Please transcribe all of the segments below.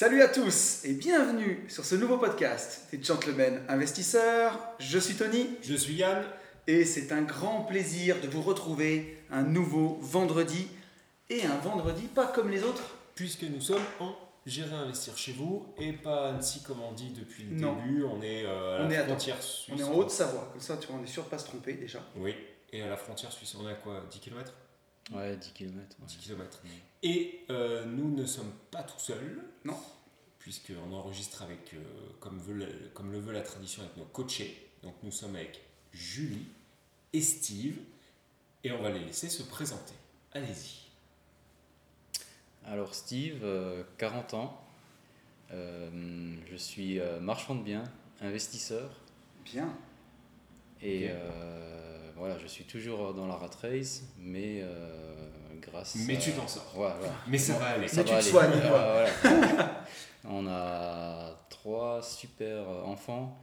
Salut à tous et bienvenue sur ce nouveau podcast des Gentlemen Investisseurs. Je suis Tony. Je suis Yann. Et c'est un grand plaisir de vous retrouver un nouveau vendredi. Et un vendredi pas comme les autres. Puisque nous sommes en Gérer Investir chez vous et pas Annecy comme on dit depuis le début. On est euh, à la frontière suisse. On est en Haute-Savoie, comme ça tu vois, on est sûr de pas se tromper déjà. Oui, et à la frontière suisse, on est à quoi? 10 km Ouais, 10 km. 10 km. Et euh, nous ne sommes pas tout seuls. Non. Puisqu'on enregistre avec, euh, comme, veut comme le veut la tradition, avec nos coachés. Donc nous sommes avec Julie et Steve. Et on va les laisser se présenter. Allez-y. Alors Steve, 40 ans. Euh, je suis marchand de biens, investisseur. Bien. Et voilà, je suis toujours dans la rat race, mais grâce. Mais tu t'en sors. Voilà. Mais ça va aller. mais tu te soignes. On a trois super enfants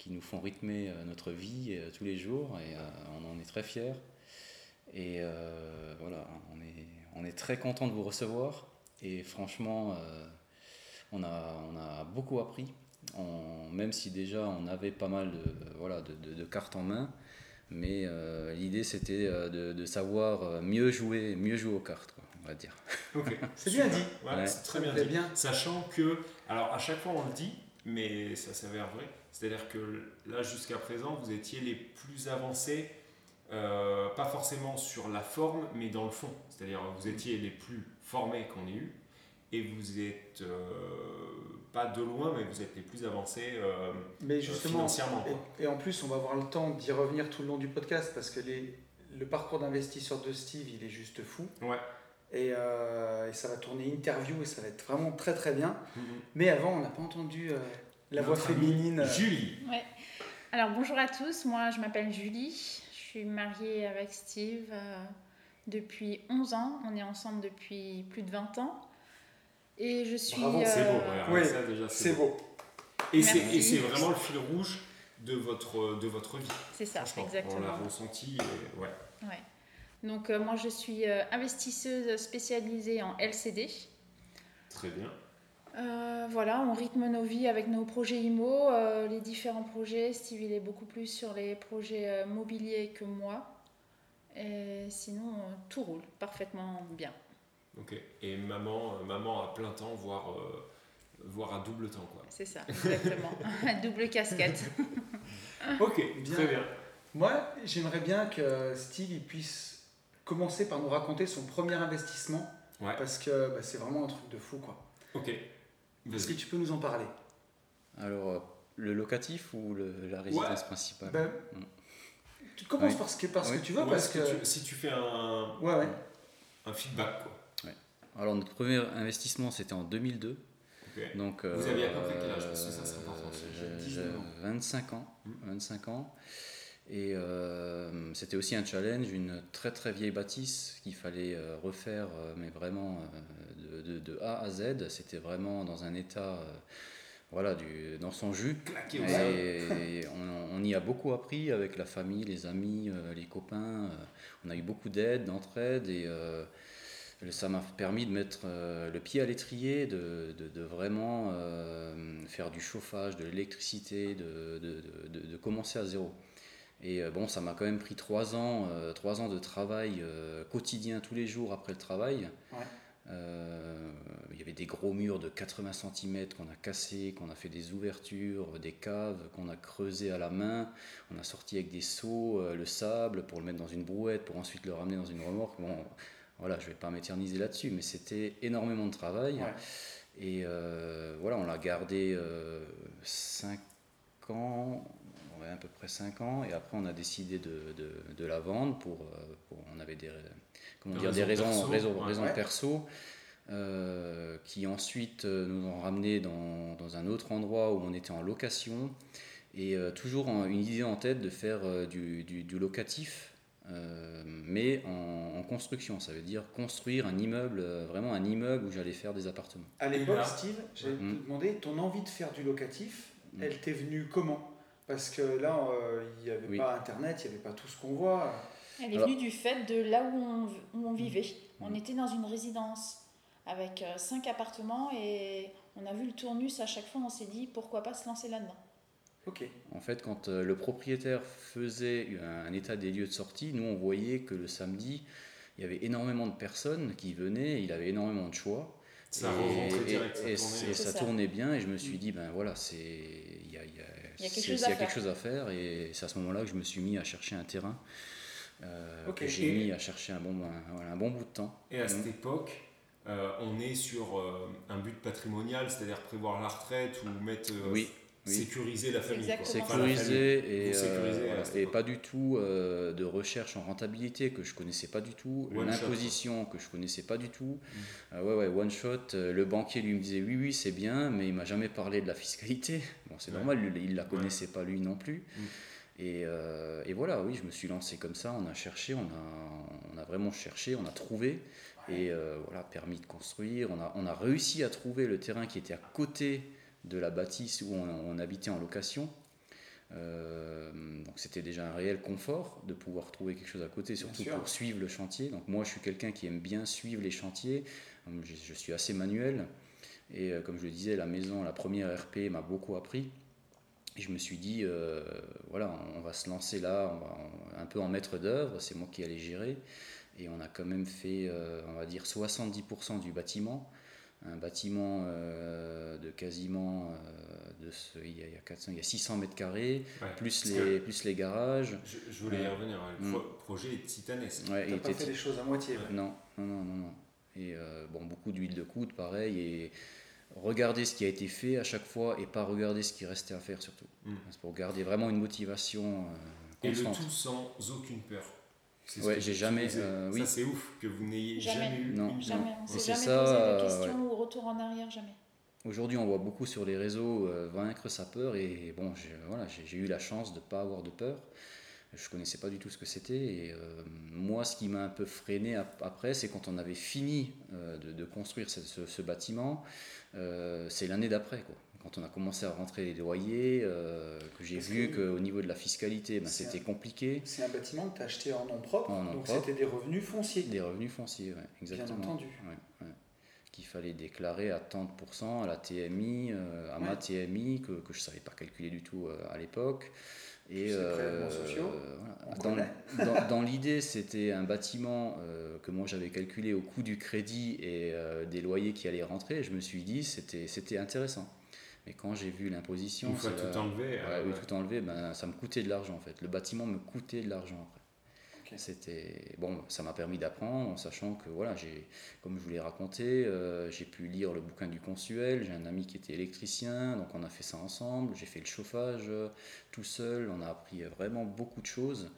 qui nous font rythmer euh, notre vie euh, tous les jours et euh, on en est très fiers. Et voilà, on est, on est très content de vous recevoir et franchement, on, a, on a beaucoup appris. même si déjà on avait pas mal de, voilà, de, de cartes en main, mais euh, l'idée, c'était euh, de, savoir euh, mieux jouer, mieux jouer aux cartes, on va dire. c'est bien dit. C'est très bien dit. Bien. Sachant que, alors à chaque fois on le dit, mais ça s'avère vrai. C'est-à-dire que là, jusqu'à présent, vous étiez les plus avancés, pas forcément sur la forme, mais dans le fond. C'est-à-dire vous étiez les plus formés qu'on ait eu, et vous êtes pas de loin, mais vous êtes les plus avancés euh, mais euh, justement, financièrement. Et, en plus, on va avoir le temps d'y revenir tout le long du podcast parce que les, le parcours d'investisseur de Steve, il est juste fou. Ouais. Et, euh, et, ça va tourner interview et ça va être vraiment très très bien. Mm-hmm. Mais avant, on n'a pas entendu la voix féminine. Julie. Ouais. Alors bonjour à tous, moi je m'appelle Julie, je suis mariée avec Steve depuis 11 ans, on est ensemble depuis plus de 20 ans. Et je suis. Bravo, c'est beau. oui, c'est beau. Et c'est vraiment le fil rouge de votre, de votre vie. C'est ça, exactement. On l'a ressenti. ouais. ouais. Donc, euh, moi, je suis euh, investisseuse spécialisée en LCD. Très bien. Euh, voilà, on rythme nos vies avec nos projets IMO, les différents projets. Steve, il est beaucoup plus sur les projets mobiliers que moi. Et sinon, tout roule parfaitement bien. Ok. Et maman, euh, maman à plein temps, voire, euh, voire à double temps, quoi. C'est ça, exactement. double casquette. ok, bien. très bien. Moi, j'aimerais bien que Steve puisse commencer par nous raconter son premier investissement. Ouais. Parce que bah, c'est vraiment un truc de fou, quoi. Ok. Est-ce que tu peux nous en parler? Alors, euh, le locatif ou la résidence principale? Ben, mm. Tu commences par ce que, parce que tu veux, parce que... si tu fais un, ouais, ouais. un feedback, quoi. Alors notre premier investissement c'était en 2002. Donc, Vous aviez à peu près quel âge? Parce que ça c'est important. J'ai 25 ans. 25 hmm. ans. Et euh, c'était aussi un challenge, une très très vieille bâtisse qu'il fallait euh, refaire, euh, mais vraiment de, de, A à Z. C'était vraiment dans un état, voilà, du, dans son jus. et, on, on, y a beaucoup appris avec la famille, les amis, les copains. on a eu beaucoup d'aide, d'entraide et ça m'a permis de mettre euh, le pied à l'étrier, de, de, vraiment euh, faire du chauffage, de l'électricité, de, de, commencer à zéro. Et euh, bon, ça m'a quand même pris trois ans, trois ans de travail quotidien tous les jours après le travail. il y avait des gros murs de 80 cm qu'on a cassés, qu'on a fait des ouvertures, des caves qu'on a creusées à la main. On a sorti avec des seaux le sable pour le mettre dans une brouette, pour ensuite le ramener dans une remorque. Bon, voilà, je ne vais pas m'éterniser là-dessus, mais c'était énormément de travail. Et euh, voilà, on l'a gardé 5 euh, ans, à peu près 5 ans. Et après, on a décidé de, de, la vendre pour, On avait des, comment dire, des raisons, perso, raisons, raisons perso. qui ensuite nous ont ramené dans, dans, un autre endroit où on était en location et toujours une idée en tête de faire du, du, du, locatif euh, mais en, construction. Ça veut dire construire un immeuble, euh, vraiment un immeuble où j'allais faire des appartements. À l'époque, Steve, j'allais te mm. demander, ton envie de faire du locatif, mm. elle t'est venue comment? Parce que là, euh, il n'y avait pas Internet, il n'y avait pas tout ce qu'on voit. Elle est venue du fait de là où on, où on vivait. Mm. On était dans une résidence avec cinq appartements et on a vu le tournus à chaque fois, on s'est dit pourquoi pas se lancer là-dedans. En fait, quand euh, le propriétaire faisait un, état des lieux de sortie, nous on voyait que le samedi, il y avait énormément de personnes qui venaient, il avait énormément de choix. Ça et, ça, tournait. bien. et je me suis dit ben voilà c'est il y a, quelque, chose à faire. et c'est à ce moment-là que je me suis mis à chercher un terrain. Euh, que j'ai mis à chercher un bon un, bon bout de temps. Et à cette époque euh, on est sur un but patrimonial c'est-à-dire prévoir la retraite ou mettre oui sécuriser la famille. Sécuriser, et, euh, et pas du tout euh, de recherche en rentabilité que je connaissais pas du tout, l'imposition que je connaissais pas du tout. Mm. Euh, ouais, ouais, one shot. le banquier lui me disait oui, oui, c'est bien, mais il m'a jamais parlé de la fiscalité. Bon, c'est normal, il la connaissait pas lui non plus. Mm. Et, et, voilà, oui, je me suis lancé comme ça. On a cherché, on a, on a vraiment cherché, on a trouvé. Et voilà, permis de construire. On a, on a réussi à trouver le terrain qui était à côté de la bâtisse où on, habitait en location. Euh, donc c'était déjà un réel confort de pouvoir trouver quelque chose à côté, surtout pour suivre le chantier. Donc moi je suis quelqu'un qui aime bien suivre les chantiers, je, suis assez manuel. Et euh, comme je le disais, la maison, la première RP m'a beaucoup appris. Et je me suis dit, euh, voilà, on va se lancer là, on va un peu en maître d'œuvre, c'est moi qui allais gérer. Et on a quand même fait, on va dire, 70% du bâtiment un bâtiment euh, de quasiment euh, de ce, il, y a, il, y a 400, il y a 600 mètres carrés, plus, les, plus les garages. Je, voulais y revenir, le mm. projet est titanesque. Ouais, il pas fait les choses à moitié. Non, non, non, non. Et euh, bon, beaucoup d'huile de coude, pareil, et regarder ce qui a été fait à chaque fois et pas regarder ce qui restait à faire surtout. Mm. C'est pour garder vraiment une motivation constante. Et le tout sans aucune peur. Ouais, j'ai jamais. Euh, ça, c'est ouf que vous n'ayez jamais. eu. Non, jamais. On s'est jamais ça, posé de questions ou retour en arrière, jamais. Aujourd'hui, on voit beaucoup sur les réseaux euh, vaincre sa peur et bon, j'ai voilà, eu la chance de ne pas avoir de peur. Je connaissais pas du tout ce que c'était et euh, moi, ce qui m'a un peu freiné après, c'est quand on avait fini de, de, construire ce, ce bâtiment, c'est l'année d'après, quoi quand on a commencé à rentrer les loyers, euh, que j'ai vu qu'au niveau de la fiscalité, ben, c'était compliqué. C'est un bâtiment que tu as acheté en nom propre, donc c'était des revenus fonciers. Des revenus fonciers, oui, exactement. Bien entendu. Qu'il fallait déclarer à 30% à la TMI, euh, à ma TMI, que, que je ne savais pas calculer du tout euh, à l'époque. Et sociaux, dans, dans, l'idée, c'était un bâtiment que moi j'avais calculé au coût du crédit et des loyers qui allaient rentrer. je me suis dit c'était intéressant. Mais quand j'ai vu l'imposition, tout enlever, euh, tout enlever, ben, ça me coûtait de l'argent en fait. Le bâtiment me coûtait de l'argent après. C'était bon, ça m'a permis d'apprendre en sachant que voilà, j'ai, comme je vous l'ai raconté, euh, j'ai pu lire le bouquin du consuel. J'ai un ami qui était électricien, donc on a fait ça ensemble. J'ai fait le chauffage euh, tout seul. On a appris vraiment beaucoup de choses.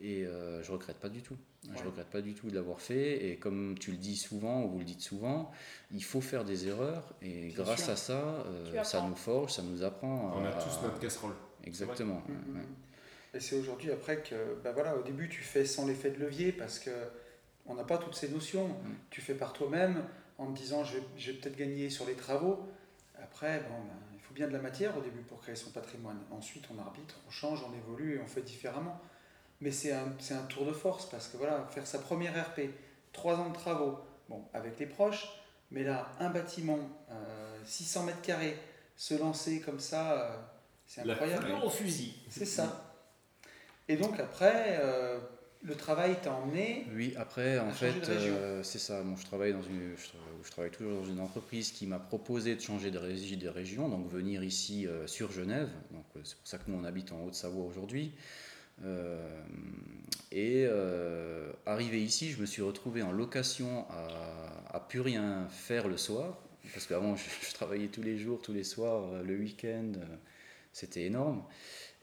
Et euh, je regrette pas du tout. Je regrette pas du tout de l'avoir fait. Et comme tu le dis souvent, ou vous le dites souvent, il faut faire des erreurs. Et grâce à ça, euh, ça nous forge, ça nous apprend. On a tous notre casserole. Exactement. Mm-hmm. Et c'est aujourd'hui après que, ben voilà, au début tu fais sans l'effet de levier parce que on n'a pas toutes ces notions. Mm. Tu fais par toi-même en te disant je vais, peut-être gagner sur les travaux. Après, bon, ben, il faut bien de la matière au début pour créer son patrimoine. Ensuite, on arbitre, on change, on évolue et on fait différemment. Mais c'est un, un, tour de force parce que voilà, faire sa première RP, trois ans de travaux, bon, avec les proches, mais là, un bâtiment, 600 euh, mètres carrés, se lancer comme ça, euh, c'est incroyable. La au fusil. C'est ça. Et donc après, euh, le travail t'a emmené. Oui, après, en fait, c'est ça. Bon, je, travaille dans une, je, travaille toujours dans une entreprise qui m'a proposé de changer de, de région, donc venir ici sur Genève. Donc c'est pour ça que nous on habite en Haute-Savoie aujourd'hui. Euh, et euh, arrivé ici, je me suis retrouvé en location à, plus rien faire le soir, parce qu'avant je, travaillais tous les jours, tous les soirs, euh, le week-end, c'était énorme.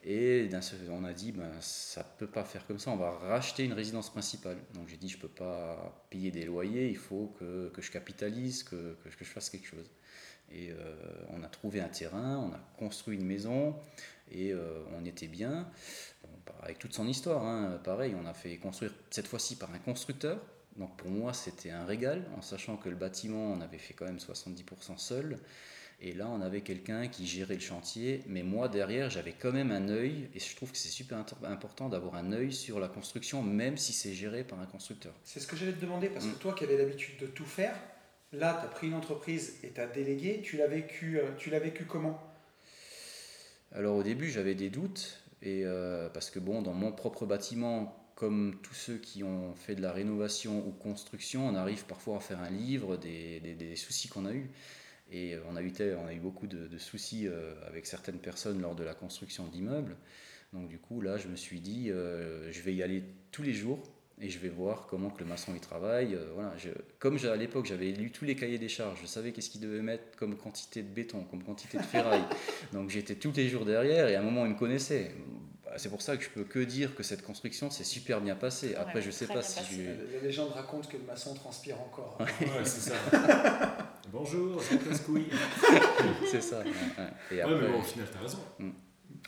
Et on a dit, ben, ça ne peut pas faire comme ça, on va racheter une résidence principale. Donc j'ai dit, je ne peux pas payer des loyers, il faut que, que je capitalise, que, que, je fasse quelque chose. Et on a trouvé un terrain, on a construit une maison, et on était bien, avec toute son histoire. Hein. pareil, on a fait construire cette fois-ci par un constructeur. Donc pour moi, c'était un régal, en sachant que le bâtiment, on avait fait quand même 70% seul. Et là, on avait quelqu'un qui gérait le chantier, mais moi derrière, j'avais quand même un œil, et je trouve que c'est super important d'avoir un œil sur la construction, même si c'est géré par un constructeur. C'est ce que j'allais te demander, parce que mm. toi qui avais l'habitude de tout faire, là, tu as pris une entreprise et tu as délégué, tu l'as vécu, euh, tu l'as vécu comment? Alors au début, j'avais des doutes, et euh, parce que bon, dans mon propre bâtiment, comme tous ceux qui ont fait de la rénovation ou construction, on arrive parfois à faire un livre des, des, des soucis qu'on a eus. Et euh, on a eu, on a eu beaucoup de, soucis euh, avec certaines personnes lors de la construction d'immeubles. Donc du coup, là, je me suis dit, je vais y aller tous les jours et je vais voir comment que le maçon y travaille. voilà, comme à l'époque, j'avais lu tous les cahiers des charges, je savais qu'est-ce qu'il devait mettre comme quantité de béton, comme quantité de ferraille. Donc j'étais tous les jours derrière et à un moment, il me connaissait. Bah, c'est pour ça que je peux que dire que cette construction s'est super bien passée. Après, je sais pas si je... La légende raconte que le maçon transpire encore. ouais, c'est ça. Bonjour, Cascouille. c'est ça. Et après, mais bon, au final, tu as raison. Mm.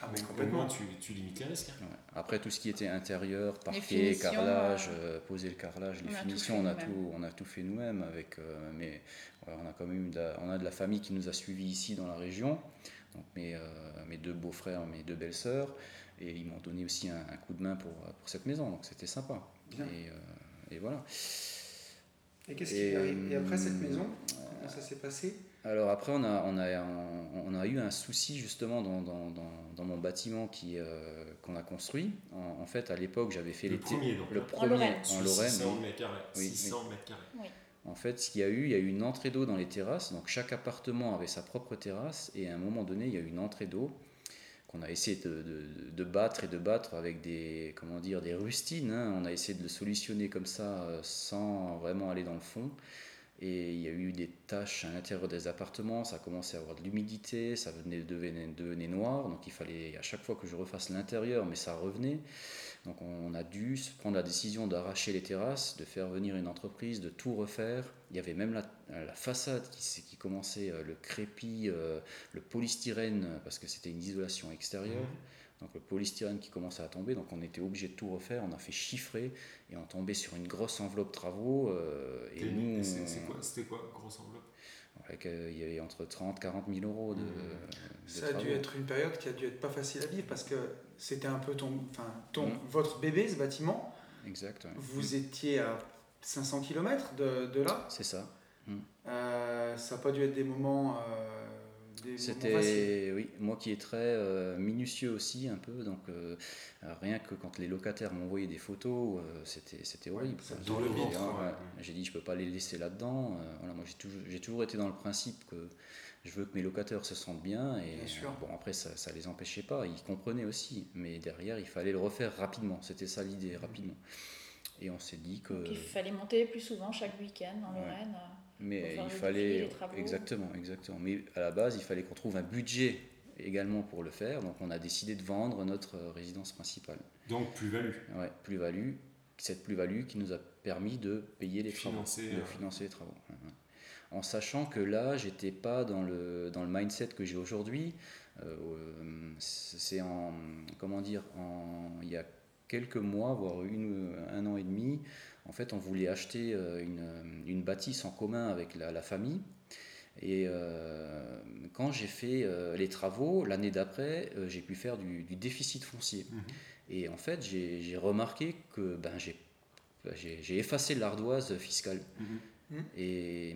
Ah, mais complètement, tu, tu limites les risques. Hein. Après, tout ce qui était intérieur, parquet, carrelage, euh, euh, poser le carrelage, les finitions, on a, tout, on a tout fait nous-mêmes. Avec, euh, mais on a quand même de on a de la famille qui nous a suivis ici dans la région. Donc mes, mes deux beaux-frères, mes deux belles-sœurs. Et ils m'ont donné aussi un, coup de main pour, pour cette maison. Donc c'était sympa. Et, et, voilà. Et, qu'est-ce qui et après cette maison Comment ça s'est passé? Alors après, on a, on, a, on a eu un souci justement dans, dans, dans, mon bâtiment qui, euh, qu'on a construit. En, fait, à l'époque, j'avais fait le les premier, le premier en Lorraine. 600 mètres carrés. Oui, 600 mètres carrés. En fait, ce qu'il y a eu, il y a eu une entrée d'eau dans les terrasses. Donc chaque appartement avait sa propre terrasse et à un moment donné, il y a eu une entrée d'eau qu'on a essayé de, de, de, battre et de battre avec des, comment dire, des rustines. Hein. On a essayé de le solutionner comme ça euh, sans vraiment aller dans le fond. Et il y a eu des taches à l'intérieur des appartements, ça a commencé à avoir de l'humidité, ça venait, devenait, noir, donc il fallait à chaque fois que je refasse l'intérieur, mais ça revenait. Donc on a dû prendre la décision d'arracher les terrasses, de faire venir une entreprise, de tout refaire. Il y avait même la, façade qui, qui, commençait, euh, le crépi, euh, le polystyrène, parce que c'était une isolation extérieure. Mmh donc le polystyrène qui commençait à tomber, donc on était obligé de tout refaire, on a fait chiffrer et on tombait sur une grosse enveloppe travaux. Euh, et nous, c'était quoi, grosse enveloppe? Il y avait entre 30 et 40 000 euros de, Ça a dû être une période qui a dû être pas facile à vivre parce que c'était un peu ton, enfin, ton, mm. votre bébé, ce bâtiment. Exact. Vous étiez à 500 km de, de là. C'est ça. Mm. Euh, ça n'a pas dû être des moments. C'était oui, moi qui est très euh, minutieux aussi un peu, donc euh, rien que quand les locataires m'envoyaient des photos, euh, c'était c'était horrible. J'ai dit je peux pas les laisser là-dedans. voilà, moi j'ai toujours j'ai toujours été dans le principe que je veux que mes locataires se sentent bien et bon après ça, ça les empêchait pas, ils comprenaient aussi, mais derrière il fallait le refaire rapidement. C'était ça l'idée rapidement. Et on s'est dit que. il fallait monter plus souvent chaque week-end en Lorraine. Mais il fallait. Exactement, exactement. Mais à la base, il fallait qu'on trouve un budget également pour le faire. Donc on a décidé de vendre notre résidence principale. Donc plus-value. Ouais, plus-value. Cette plus-value qui nous a permis de payer les financer, travaux. De euh, financer les travaux. En sachant que là, j'étais pas dans le, dans le mindset que j'ai aujourd'hui. Euh, c'est en. Comment dire en, Il y a quelques mois, voire une, un an et demi, en fait, on voulait acheter euh, une, bâtisse en commun avec la, famille. Et euh, quand j'ai fait euh, les travaux, l'année d'après, j'ai pu faire du, déficit foncier. Mhm. Et en fait, j'ai remarqué que ben, j'ai effacé l'ardoise fiscale. Mhm. Mmh. Et,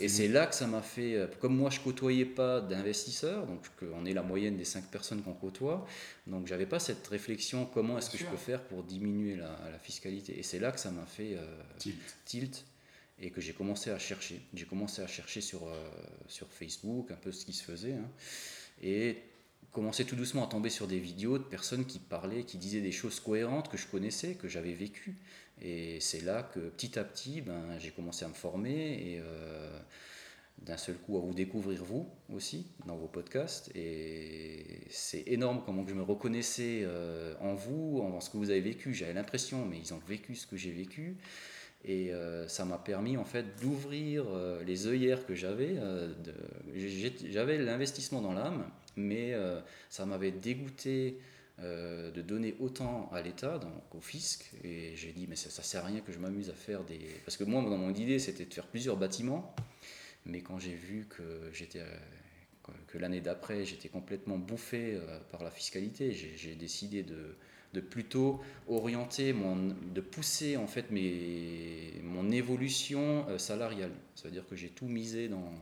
et c'est là que ça m'a fait, euh, comme moi je côtoyais pas d'investisseurs, donc on est la moyenne des cinq personnes qu'on côtoie, donc j'avais pas cette réflexion comment est-ce que je peux faire pour diminuer la, la fiscalité. Et c'est là que ça m'a fait euh, tilt. et que j'ai commencé à chercher. J'ai commencé à chercher sur, euh, sur Facebook un peu ce qui se faisait. Hein, et commencer tout doucement à tomber sur des vidéos de personnes qui parlaient, qui disaient des choses cohérentes que je connaissais, que j'avais vécues. Et c'est là que petit à petit, ben, j'ai commencé à me former et euh, d'un seul coup à vous découvrir vous aussi dans vos podcasts. Et c'est énorme comment je me reconnaissais euh, en vous, en ce que vous avez vécu. J'avais l'impression, mais ils ont vécu ce que j'ai vécu. Et euh, ça m'a permis en fait d'ouvrir les œillères que j'avais. j'avais l'investissement dans l'âme, mais ça m'avait dégoûté de donner autant à l'État, donc au fisc. Et j'ai dit, mais ça, ça sert à rien que je m'amuse à faire des. Parce que moi, dans mon idée, c'était de faire plusieurs bâtiments. Mais quand j'ai vu que j'étais que l'année d'après j'étais complètement bouffé euh, par la fiscalité. J'ai décidé de, de, plutôt orienter, mon, de pousser en fait mes, mon évolution euh, salariale. Ça veut dire que j'ai tout misé dans,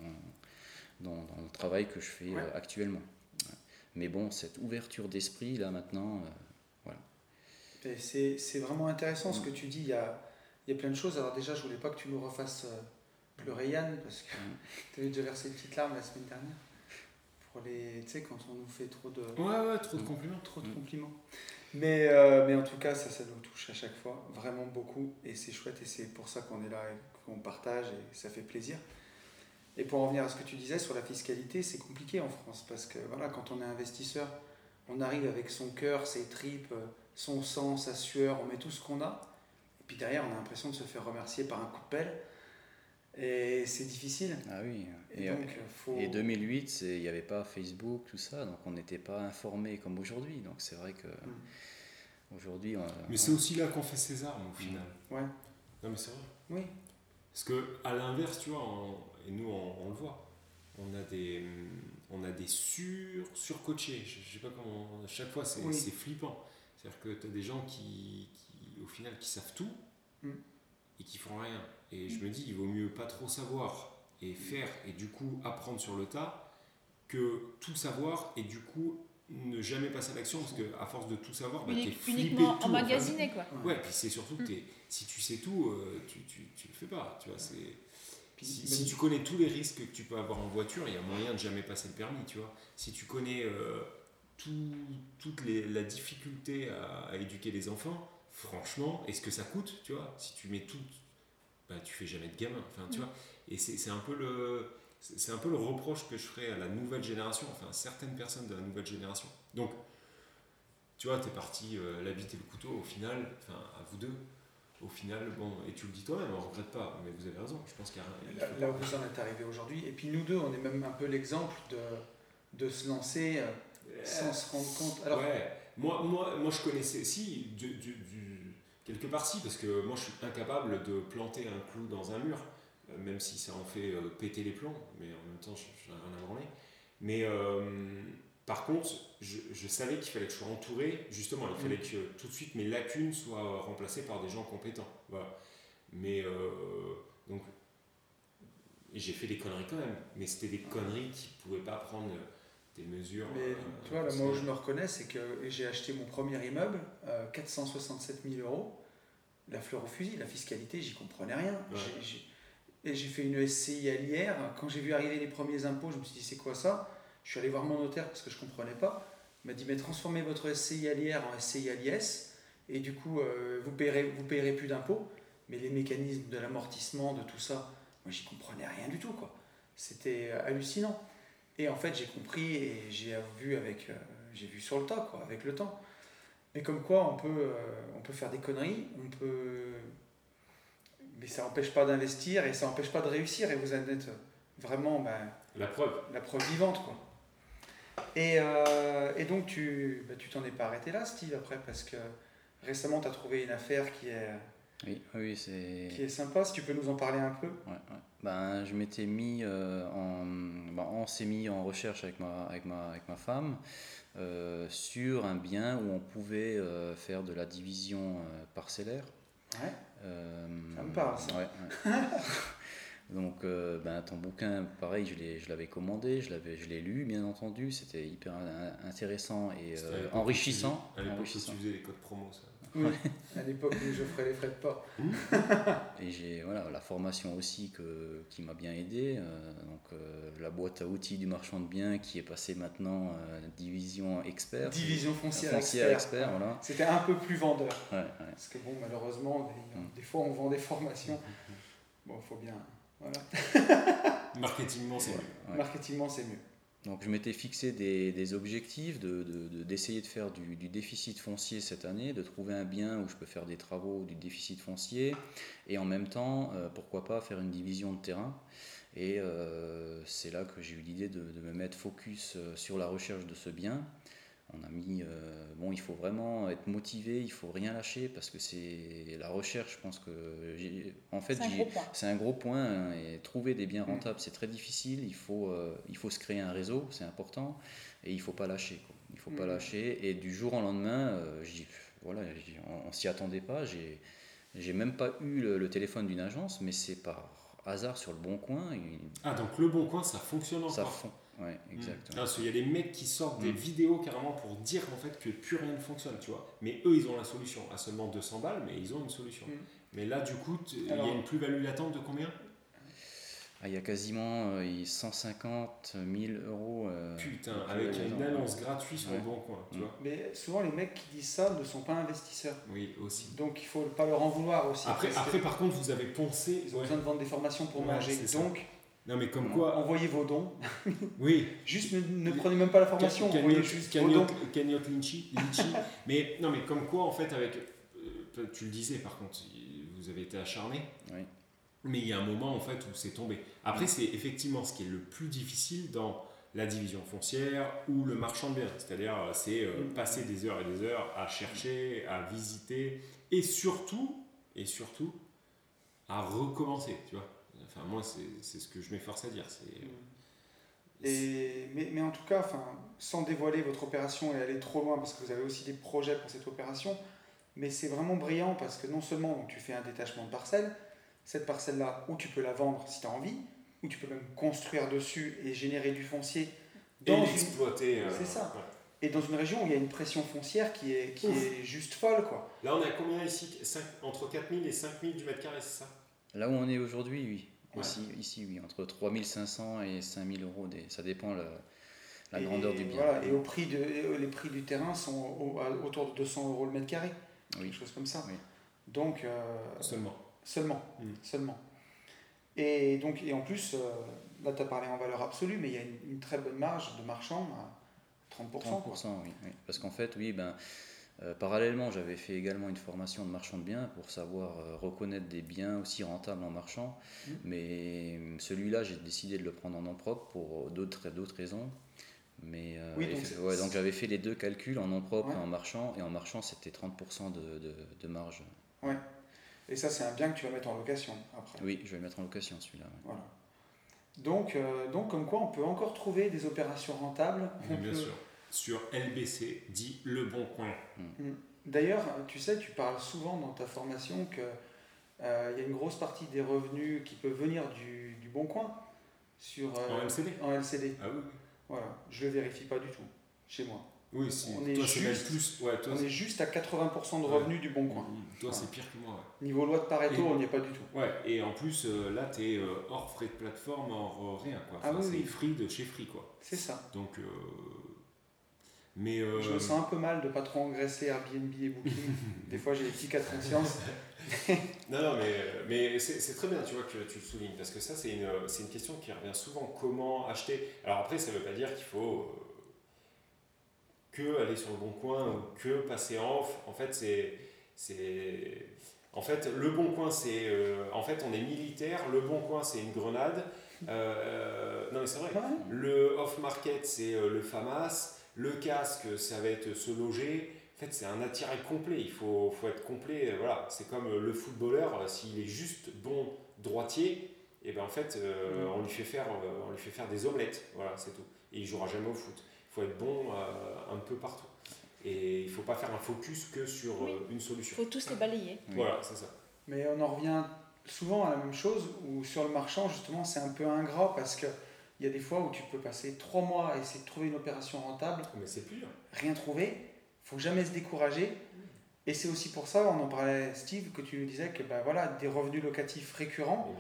dans, le travail que je fais euh, actuellement. Mais bon, cette ouverture d'esprit là maintenant, voilà. C'est vraiment intéressant ce que tu dis. Il y a, il y a plein de choses. Alors déjà, je voulais pas que tu nous refasses pleurer Yann parce que tu avais déjà versé une petite larme la semaine dernière les. Tu sais, quand on nous fait trop de. Ouais, ouais, trop de compliments. Trop de compliments. Mais, euh, mais en tout cas, ça, ça nous touche à chaque fois, vraiment beaucoup. Et c'est chouette, et c'est pour ça qu'on est là, et qu'on partage, et ça fait plaisir. Et pour en revenir à ce que tu disais sur la fiscalité, c'est compliqué en France, parce que voilà, quand on est investisseur, on arrive avec son cœur, ses tripes, son sang, sa sueur, on met tout ce qu'on a. Et puis derrière, on a l'impression de se faire remercier par un coup de pelle. Et c'est difficile. Ah oui. Et, et, 2008, il n'y avait pas Facebook, tout ça, donc on n'était pas informé comme aujourd'hui. Donc c'est vrai que mm. aujourd'hui. Mais c'est aussi là qu'on fait ses armes au final. Ouais. Non mais c'est vrai. Oui. Parce que à l'inverse, tu vois, et nous on, le voit, on a des, on a des sur surcoachés. Je, je sais pas comment. À chaque fois, c'est flippant. C'est-à-dire que tu as des gens qui, qui, au final, qui savent tout mm. et qui font rien. Et je me dis, il vaut mieux pas trop savoir et faire et du coup apprendre sur le tas que tout savoir et du coup ne jamais passer à l'action parce qu'à force de tout savoir, bah, t'es flippé Uniquement emmagasiné quoi. Ouais, puis c'est surtout que mm. si tu sais tout, euh, tu, tu, tu, le fais pas. Tu vois, c'est. Si, tu connais tous les risques que tu peux avoir en voiture, il y a moyen de jamais passer le permis, tu vois. Si tu connais euh, tout, toute les, la difficulté à, à, éduquer les enfants, franchement, est-ce que ça coûte, tu vois? Si tu mets tout, bah, tu fais jamais de gamin. Enfin, tu mm. vois, et c'est un peu le c'est un peu le reproche que je ferais à la nouvelle génération, enfin certaines personnes de la nouvelle génération. Donc, tu vois, tu es parti euh, l'habiter le couteau, au final, enfin à vous deux, au final, bon, et tu le dis toi-même, on ne regrette pas, mais vous avez raison, je pense qu'il y a Là, là où vous en êtes arrivé aujourd'hui, et puis nous deux, on est même un peu l'exemple de, de se lancer euh, sans se rendre compte. Alors, ouais, moi, moi, moi je connaissais, si, du, du Quelque part si, parce que moi je suis incapable de planter un clou dans un mur, euh, même si ça en fait euh, péter les plombs, mais en même temps je n'ai rien à branler. Mais euh, par contre, je, savais qu'il fallait que je sois entouré, justement, il fallait mm. que tout de suite mes lacunes soient remplacées par des gens compétents. Voilà. Mais donc, j'ai fait des conneries quand même, mais c'était des conneries qui ne pouvaient pas prendre des mesures. Mais tu vois, là, moi où je me reconnais, c'est que j'ai acheté mon premier immeuble, 467 000 euros la fleur au fusil, la fiscalité, j'y comprenais rien. et j'ai fait une SCI à l'IR. Quand j'ai vu arriver les premiers impôts, je me suis dit, c'est quoi ça? Je suis allé voir mon notaire parce que je ne comprenais pas. Il m'a dit, mais transformez votre SCI à l'IR en SCI à l'IS, et du coup, euh, vous ne payerez, vous payerez plus d'impôts. Mais les mécanismes de l'amortissement, de tout ça, moi, j'y comprenais rien du tout. quoi. C'était hallucinant. Et en fait, j'ai compris et j'ai vu, avec, euh, j'ai vu sur le tas, quoi, avec le temps. Mais comme quoi, on peut, euh, on peut faire des conneries, on peut... mais ça n'empêche pas d'investir et ça n'empêche pas de réussir. Et vous en êtes vraiment ben, la preuve. La preuve vivante. Quoi. Et, euh, et donc, tu ben, tu t'en es pas arrêté là, Steve, après, parce que récemment, tu as trouvé une affaire qui est, oui, oui, c'est... qui est sympa. Si tu peux nous en parler un peu. Ouais, ouais. Ben, je m'étais mis euh, en... Ben, on s'est mis en recherche avec ma, avec ma, avec ma femme. Euh, sur un bien où on pouvait faire de la division parcellaire. Ouais. ça me parle, Donc, ben, ton bouquin, pareil, je l'avais commandé, je l'ai lu, bien entendu. C'était hyper intéressant et enrichissant. À l'époque, tu faisais les codes promo, ça. à l'époque où je ferais les frais de port. et j'ai voilà, la formation aussi que, qui m'a bien aidé. Euh, donc, euh, la boîte à outils du marchand de biens qui est passée maintenant euh, division expert. Division foncière, expert. voilà. C'était un peu plus vendeur. Parce que bon, malheureusement, des, mm. des, fois on vend des formations. Bon, il faut bien. Voilà. Marketingement, c'est mieux. Marketingement, c'est mieux. Donc je m'étais fixé des, des objectifs, d'essayer de, de, d'essayer de, faire du, du, déficit foncier cette année, de trouver un bien où je peux faire des travaux du déficit foncier, et en même temps, euh, pourquoi pas faire une division de terrain. Et euh, c'est là que j'ai eu l'idée de, de, me mettre focus euh, sur la recherche de ce bien. On a mis, euh, bon, il faut vraiment être motivé, il faut rien lâcher parce que c'est la recherche. Je pense que, en fait, c'est un, un, gros point. Hein, et trouver des biens rentables, c'est très difficile. Il faut, euh, il faut se créer un réseau, c'est important, et il faut pas lâcher. Quoi. Il faut pas lâcher. Et du jour au lendemain, euh, voilà, on, on s'y attendait pas. J'ai, j'ai même pas eu le, le téléphone d'une agence, mais c'est par hasard sur le bon coin. Et... Ah donc le bon coin, ça fonctionne encore. Ça fond. Ouais, exactement. Mmh. Il y a des mecs qui sortent des mmh. vidéos carrément pour dire en fait que plus rien ne fonctionne, tu vois. Mais eux, ils ont la solution. À seulement 200 balles, mais ils ont une solution. Mmh. Mais là, du coup, il y a une plus-value latente de combien? Ah, il y a quasiment euh, 150 000 euros. Euh, Putain, avec une annonce gratuite sur ouais. le bon coin, tu vois. Mais souvent, les mecs qui disent ça ne sont pas investisseurs. Oui, aussi. Donc, il faut pas leur en vouloir aussi. Après, après par contre, vous avez poncé. Ils ont ouais. besoin de vendre des formations pour ouais, manger. Donc, non, mais comme quoi. Envoyez vos dons. Oui. juste ne, ne, prenez même pas la formation. Can, envoyez juste vos dons. Cagnotte Litchi. mais non, mais comme quoi, en fait, avec. Euh, tu le disais, par contre, vous avez été acharné. Oui. Mais il y a un moment, en fait, où c'est tombé. Après, c'est effectivement ce qui est le plus difficile dans la division foncière ou le marchand de biens. C'est-à-dire, c'est euh, passer des heures et des heures à chercher, à visiter et surtout, et surtout, à recommencer, tu vois. Enfin, moi, c'est ce que je m'efforce à dire. Et, mais, mais, en tout cas, enfin, sans dévoiler votre opération et aller trop loin, parce que vous avez aussi des projets pour cette opération, mais c'est vraiment brillant parce que non seulement donc, tu fais un détachement de parcelle, cette parcelle-là, où tu peux la vendre si tu as envie, où tu peux même construire dessus et générer du foncier. Dans et l'exploiter. Euh, c'est ça. Ouais. Et dans une région où il y a une pression foncière qui est, qui est juste folle. Quoi. Là, on est à combien ici? 5, Entre 4000 et 5000 du mètre carré, c'est ça? Là où on est aujourd'hui, oui. Ouais. Ici, oui, entre 3500 et 5000 euros, des, ça dépend la, la et, grandeur du bien. Voilà, et au prix de, les prix du terrain sont au, à, autour de 200 euros le mètre carré, oui. quelque chose comme ça. Oui. Donc, euh, seulement. Seulement, mmh. seulement. Et, donc, et en plus, euh, là tu as parlé en valeur absolue, mais il y a une, une très bonne marge de marchand à 30%. 30% oui, oui, Parce qu'en fait, oui, ben, euh, parallèlement, j'avais fait également une formation de marchand de biens pour savoir euh, reconnaître des biens aussi rentables en marchand. Mmh. Mais celui-là, j'ai décidé de le prendre en nom propre pour d'autres raisons. Mais euh, oui, donc, fait, ouais, donc j'avais fait les deux calculs en nom propre ouais. et en marchand. Et en marchand, c'était 30% de, de, de, marge. Ouais. Et ça, c'est un bien que tu vas mettre en location après. Oui, je vais le mettre en location celui-là. Ouais. Voilà. Donc, euh, donc, comme quoi, on peut encore trouver des opérations rentables. Oui, bien peut... sûr sur LBC, dit Le Bon Coin. Mmh. D'ailleurs, tu sais, tu parles souvent dans ta formation qu'il euh, y a une grosse partie des revenus qui peuvent venir du, du Bon Coin sur, euh, en LCD. En LCD. Ah oui. Voilà, je le vérifie pas du tout chez moi. Oui, si. On est, toi, juste, plus, ouais, toi, on est juste à 80% de revenus ouais. du Bon Coin. Mmh. Toi, c'est pire que moi. Ouais. Niveau loi de Pareto, et, on n'y est pas du tout. Ouais, et en plus, euh, là, tu es euh, hors frais de plateforme, hors rien. Quoi. Enfin, ah oui, c'est oui. free de chez Free. quoi. C'est ça. Donc. Mais euh... Je me sens un peu mal de ne pas trop engraisser Airbnb et Booking. Des fois, j'ai des petits cas de conscience. non, non, mais, mais c'est très bien tu vois, que tu le soulignes, parce que ça, c'est une, une question qui revient souvent. Comment acheter? Alors après, ça ne veut pas dire qu'il faut euh, que aller sur le bon coin ou que passer en off. En fait, c'est... En fait, le bon coin, c'est... Euh, en fait, on est militaire. Le bon coin, c'est une grenade. Euh, non, mais c'est vrai. Le off-market, c'est le FAMAS. Le casque, ça va être se loger. En fait, c'est un attirail complet. Il faut, faut être complet. Voilà, c'est comme le footballeur. S'il est juste bon droitier, et ben en fait, euh, on lui fait faire, euh, on lui fait faire des omelettes. Voilà, c'est tout. Et il jouera jamais au foot. Il faut être bon euh, un peu partout. Et il faut pas faire un focus que sur oui. une solution. Il faut tous les balayer. Voilà, c'est ça. Mais on en revient souvent à la même chose où sur le marchand, justement, c'est un peu ingrat parce que il y a des fois où tu peux passer trois mois à essayer de trouver une opération rentable. Mais c'est plus. Rien trouver. faut jamais se décourager. Et c'est aussi pour ça, on en parlait, Steve, que tu nous disais que ben voilà, des revenus locatifs récurrents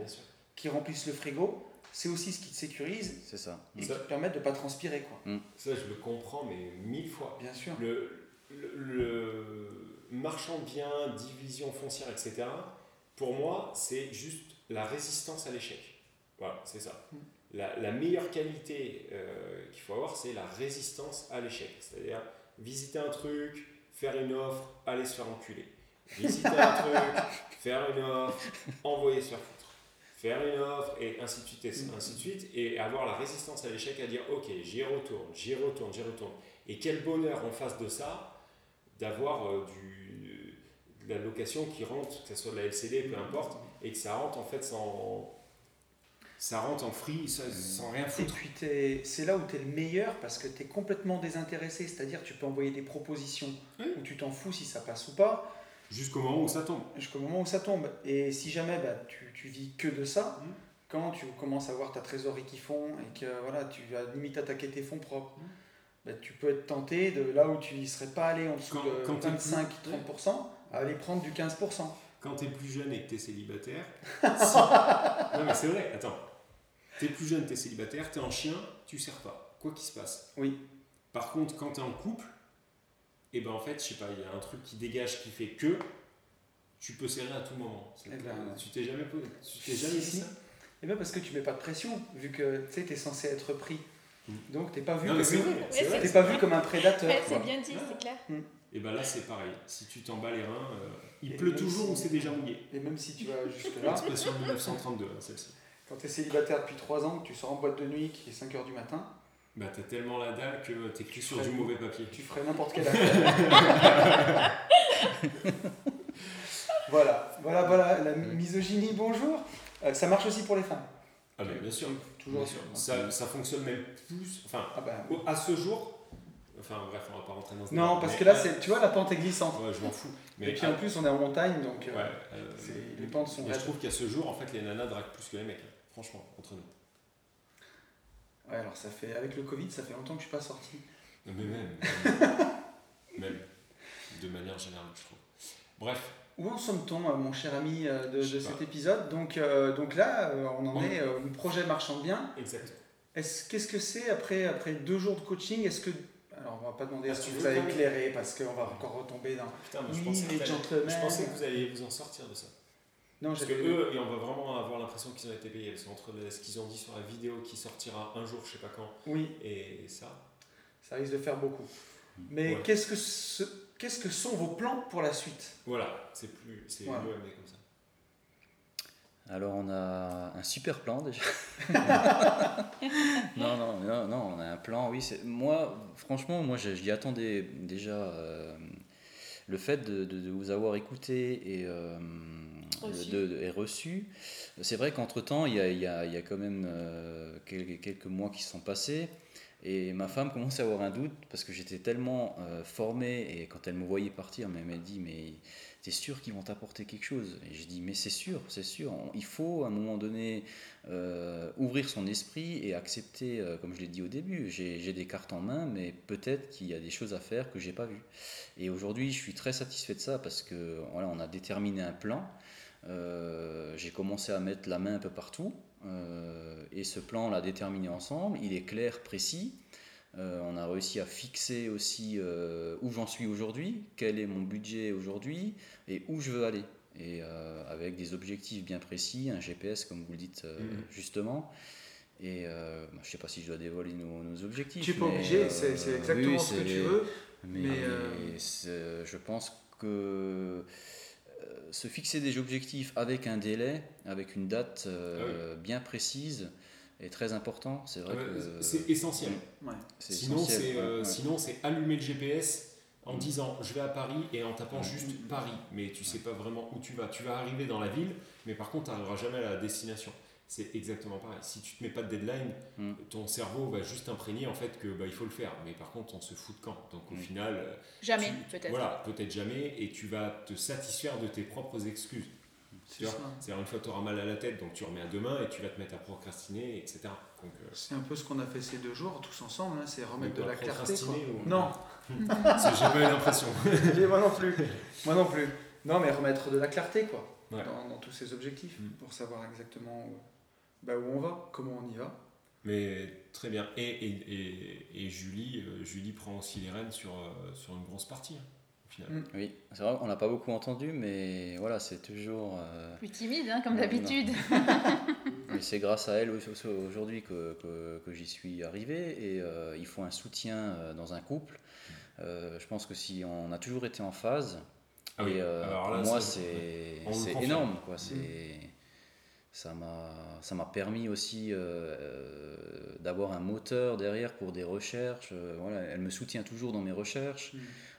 qui remplissent le frigo, c'est aussi ce qui te sécurise. C'est ça. Et ça, qui te permet de ne pas transpirer. Quoi. Mm. Ça, je le comprends, mais mille fois. Bien sûr. Le, le, le marchand de biens, division foncière, etc., pour moi, c'est juste la résistance à l'échec. Voilà, c'est ça. Mm. la, la meilleure qualité euh, qu'il faut avoir, c'est la résistance à l'échec. C'est-à-dire visiter un truc, faire une offre, aller se faire enculer. Visiter un truc, faire une offre, envoyer se faire foutre. Faire une offre, et ainsi de suite, et ainsi de suite. Et avoir la résistance à l'échec à dire, ok, j'y retourne, j'y retourne, j'y retourne. Et quel bonheur en face de ça, d'avoir euh, du, de la location qui rentre, que ce soit de la LCD, peu importe, et que ça rentre en fait sans. Ça rentre en free, sans, sans rien Et foutre. puis t'es- c'est là où tu es le meilleur parce que tu es complètement désintéressé, c'est-à-dire tu peux envoyer des propositions Oui. où tu t'en fous si ça passe ou pas, Jusqu'au moment où ça tombe. jusqu'au moment où ça tombe. Et si jamais bah, tu, tu vis que de ça, Mhm. quand tu commences à voir ta trésorerie qui fond et que voilà, tu vas limite attaquer tes fonds propres, Mhm. bah, tu peux être tenté de là où tu n'y serais pas allé en dessous Quand- de quand t'es plus- 25-30%, à aller prendre du 15%. Quand tu es plus jeune et que tu es célibataire. si- Non, mais c'est vrai, attends. Tu es plus jeune, tu es célibataire, tu es en chien, tu sers pas. Quoi qu'il se passe. Oui. Par contre, quand tu es en couple, et ben en fait, je sais pas, il y a un truc qui dégage qui fait que tu peux serrer à tout moment. C'est Eh ben, tu t'es jamais posé, tu t'es jamais Si, dit si. ça Et bien parce que tu mets pas de pression, vu que tu sais, es censé être pris. Mhm. Donc t'es pas vu Non, mais comme c'est une- vrai, c'est Ouais, vrai. T'es pas vu comme un prédateur. Ouais, c'est bien dit, c'est clair. Et ben là, c'est pareil. Si tu t'en bats les reins, euh, il Et pleut toujours si- ou c'est déjà mouillé. Et même si tu vas jusque-là, L'expression de 1932, hein, celle-ci. quand tu es célibataire depuis 3 ans, que tu sors en boîte de nuit qui est 5h du matin, Bah, t'as tellement la dalle que t'écris sur du mauvais papier. tu ferais n'importe quelle affaire. voilà, voilà, voilà, la misogynie, bonjour. Euh, ça marche aussi pour les femmes. Ah, mais bien sûr. Toujours. Bien sûr. Ça, ça fonctionne même plus. Enfin, Ah bah, à ce jour. Enfin, bref, on va pas rentrer dans ce Non, parce mais que là, à- c'est, tu vois, la pente est glissante. Ouais, je m'en fous. Mais Et puis en plus, on est en montagne, donc euh, ouais, euh, les pentes sont mais je trouve qu'à ce jour, en fait, les nanas draguent plus que les mecs. hein. Franchement, entre nous. Ouais, alors ça fait, avec le Covid, ça fait longtemps que je suis pas sorti. Non, Mais même. même, même. De manière générale, je trouve. Bref, Où en sommes-t-on, euh, mon cher ami, euh, de, cet épisode? Donc, euh, donc là, euh, on en est, euh, le projet marchant bien. exactement. Est-ce, qu'est-ce que c'est après, après deux jours de coaching? Est-ce que. Alors, on va pas demander à ce que vous avez éclairé parce qu'on va encore retomber dans. Putain, mais Oui, je, pensais que les gentlemen. je pensais que vous alliez vous en sortir de ça. Non, Parce que eux, et on va vraiment avoir l'impression qu'ils ont été payés. Parce qu'entre ce qu'ils ont dit sur la vidéo qui sortira un jour, je sais pas quand, Oui, et ça. ça risque de faire beaucoup. Mais Ouais. qu'est-ce, que ce- qu'est-ce que sont vos plans pour la suite? Voilà, c'est plus. C'est Voilà. mieux amené comme ça. Alors on a un super plan déjà. non, non, non, non, on a un plan, oui. c'est- Moi, franchement, moi j'y attendais déjà euh, le fait de, de- de vous avoir écouté et, euh, Reçu. de- et reçu. C'est vrai qu'entre-temps, il y a, il y a- y a quand même euh, quelques, quelques mois qui se sont passés. Et ma femme commence à avoir un doute parce que j'étais tellement formé et quand elle me voyait partir, elle m'a dit mais t'es sûr qu'ils vont t'apporter quelque chose Et je dis mais c'est sûr, c'est sûr. Il faut à un moment donné euh, ouvrir son esprit et accepter, euh, comme je l'ai dit au début, j'ai des cartes en main, mais peut-être qu'il y a des choses à faire que j'ai pas vues. Et aujourd'hui, je suis très satisfait de ça parce que voilà, on a déterminé un plan. Euh, j'ai commencé à mettre la main un peu partout et ce plan on l'a déterminé ensemble. Il est clair, précis. Euh, on a réussi à fixer aussi euh, où j'en suis aujourd'hui, quel est mon budget aujourd'hui et où je veux aller. Et euh, avec des objectifs bien précis, un GPS comme vous le dites Mhm. justement. Et bah, je ne sais pas si je dois dévoiler nos, nos objectifs. Tu n'es pas obligé, c'est, exactement oui, ce que tu veux. mais, Mais, je pense que se fixer des objectifs avec un délai, avec une date euh, bien précise, est très important. C'est vrai que c'est essentiel. Ouais. Sinon, c'est ouais, euh, ouais. sinon, c'est allumer le GPS en Mm. disant je vais à Paris et en tapant Mm. juste Paris. Mais tu sais pas vraiment où tu vas. Tu vas arriver dans la ville, mais par contre, tu n'arriveras jamais à la destination. C'est exactement pareil. Si tu te mets pas de deadline, Mm. ton cerveau va juste imprégner en fait que bah, il faut le faire. Mais par contre, on se fout de camp. Donc au final, euh, Jamais, peut-être. Voilà, peut-être jamais, et tu vas te satisfaire de tes propres excuses. C'est une fois tu auras mal à la tête, donc tu remets à demain et tu vas te mettre à procrastiner, etc. Euh, C'est un peu ce qu'on a fait ces deux jours, tous ensemble, hein, c'est remettre de la clarté. Quoi. procrastiner ou- Non, j'ai pas eu l'impression. moi non plus. Moi non plus. Non, mais remettre de la clarté quoi, Ouais. dans, dans tous ces objectifs, Mm. pour savoir exactement où, bah, où on va, comment on y va. Mais très bien. Et, et, et, et Julie, euh, Julie prend aussi les rênes sur, euh, sur une grosse partie, hein, final. Mm. Oui, c'est vrai qu'on n'a pas beaucoup entendu, mais voilà, c'est toujours. euh, Plus timide, hein, comme d'habitude. mais c'est grâce à elle aujourd'hui que, que, que j'y suis arrivé. Et euh, il faut un soutien euh, dans un couple. Euh, je pense que si on a toujours été en phase, Ah oui, et euh, alors pour là, moi, c'est on énorme. Quoi. C'est, ça, m'a, ça m'a permis aussi euh, euh, d'avoir un moteur derrière pour des recherches. Euh, voilà, elle me soutient toujours dans mes recherches. Mm.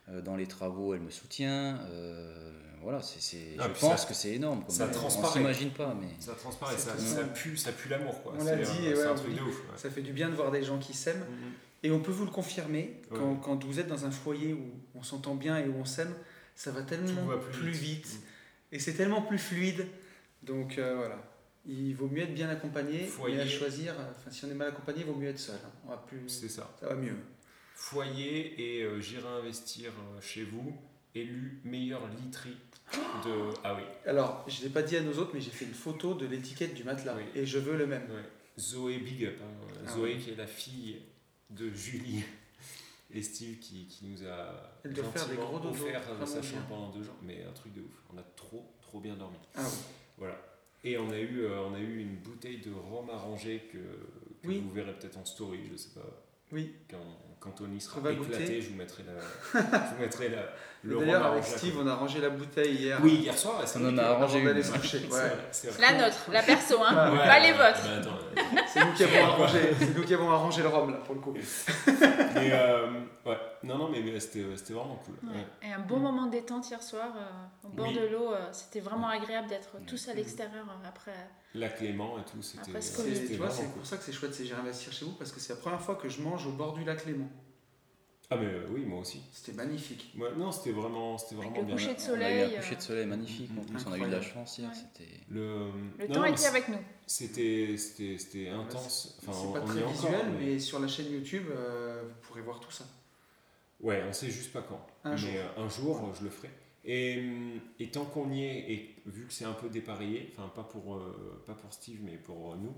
Euh, dans les travaux, elle me soutient. Euh, voilà, c'est, Ah, je pense ça- que c'est énorme. comme- ça on transparaît. s'imagine pas, mais Ça transparaît, ça, ça pue, ça pue l'amour. Quoi. On l'a dit, euh, et c'est ouais, un on truc dit- de ouf. ouais. Ça fait du bien de voir des gens qui s'aiment. Mhm. Et on peut vous le confirmer, quand, Ouais. quand vous êtes dans un foyer où on s'entend bien et où on s'aime, ça va tellement va plus, plus vite. vite. Et c'est tellement plus fluide. Donc euh, voilà. Il vaut mieux être bien accompagné, Foyer. mais à choisir, enfin, si on est mal accompagné, il vaut mieux être seul. On va plus, C'est ça. ça va mieux. Foyer et euh, j'irai investir euh, chez vous, élu meilleure literie de. Ah oui, Alors, je ne l'ai pas dit à nos autres, mais j'ai fait une photo de l'étiquette du matelas. Oui. Et je veux le même. ouais. Zoé Big Up. hein. Ah Zoé oui. qui est la fille de Julie et Steve qui, qui nous a Elle doit faire des gros offert sa chambre pendant deux jours. Mais un truc de ouf. On a trop, trop bien dormi. Ah oui. Voilà. Et on a eu, euh, on a eu une bouteille de rhum arrangé que, que Oui. vous verrez peut-être en story, je sais pas. Oui. Quand, quand sera On va éclaté, goûter. je vous mettrai, la, je vous mettrai la, le rhum D'ailleurs, avec Steve, on a rangé la bouteille hier. Oui, hier soir, c'est On en a arrangé une. se coucher. Ouais. La nôtre, la perso, hein. Ah Ouais, pas les vôtres. bah attends, C'est nous qui avons arrangé, c'est nous qui avons arrangé le rhum là pour le coup. mais, euh. Non, non, mais, c'était c'était vraiment cool. Ouais. Ouais. Et un bon moment de détente hier soir, euh, au bord Oui. de l'eau. euh, C'était vraiment agréable d'être tous à l'extérieur euh, après. La Clément et tout, c'était Après ce tu vois, c'est cool. pour ça que c'est chouette, c'est J'irai investir chez vous parce que c'est la première fois que je mange au bord du lac Léman. Ah, mais euh, oui, moi aussi. C'était magnifique. Ouais, non, c'était vraiment, c'était Avec vraiment le bien. coucher de soleil. un coucher de soleil magnifique. En plus, on a eu de la chance hier. Ouais. C'était. Le, Le non, temps était avec nous. C'était c'était- c'était intense. Enfin, c'est pas on très encore, visuel, mais- mais... sur la chaîne YouTube, euh, vous pourrez voir tout ça. Ouais, on sait juste pas quand. Un mais jour. euh, un jour, je le ferai. Et, hum, et tant qu'on y est, et vu que c'est un peu dépareillé, enfin pas pour, euh, pas pour Steve, mais pour euh, nous,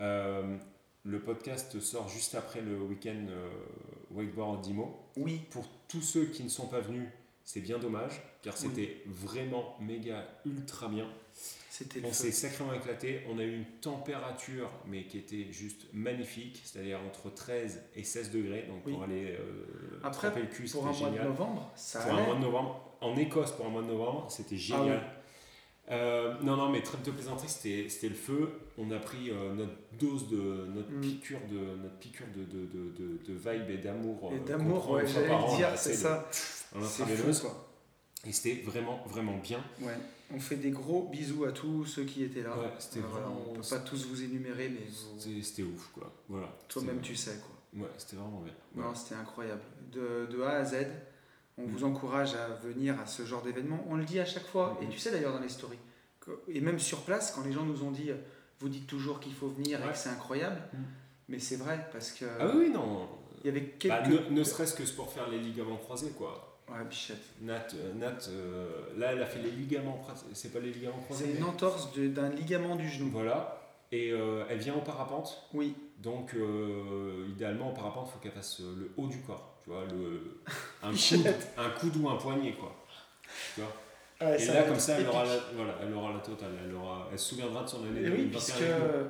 euh, le podcast sort juste après le week-end euh, Wakeboard d'Imo. Oui, Pour tous ceux qui ne sont pas venus, c'est bien dommage, car Oui. c'était vraiment méga ultra bien. C'était On s'est sacrément éclaté. On a eu une température, mais qui était juste magnifique, c'est-à-dire entre 13 et 16 degrés. Donc Oui. pour aller euh, Après, le cul, Pour un c'était mois de génial. novembre, ça Pour un mois de novembre, en Écosse pour un mois de novembre, c'était génial. Euh, non, non, mais trêve de plaisanterie, c'était le feu. On a pris euh, notre dose de notre Mm. piqûre de notre piqûre de, de, de, de, vibe et d'amour. Et euh, d'amour, ouais, j'allais dire, c'est ça. C'est fou, quoi. Et c'était vraiment, vraiment bien. Ouais. On fait des gros bisous à tous ceux qui étaient là. Ouais, c'était voilà, vraiment- on peut pas tous vous énumérer, mais vous- C'était ouf, quoi. Voilà. toi-même tu sais quoi. Ouais, c'était vraiment bien. Non, c'était incroyable. De, de A à Z, on vous encourage à venir à ce genre d'événement. On le dit à chaque fois, et Mhm. tu sais d'ailleurs dans les stories, que- et même sur place, quand les gens nous ont dit, euh, vous dites toujours qu'il faut venir et que c'est incroyable, Mm. mais c'est vrai parce que Ah oui, oui, non. il y avait quelques. Bah, ne ne serait-ce que pour faire les ligaments croisés, quoi. Ouais, bichette. Nat, euh, Nat euh, là, elle a fait les ligaments. C'est pas les ligaments croisés C'est une entorse d'un ligament du genou. Voilà. Et euh, elle vient en parapente. Oui, Donc, euh, idéalement, en parapente, il faut qu'elle fasse le haut du corps. Tu vois, le, un, coude, un coude ou un poignet, quoi. Tu vois. Ouais, Et là, comme ça, elle aura, la, voilà, elle aura la totale. Elle, aura, elle se souviendra de son année Et oui, 2021 puisque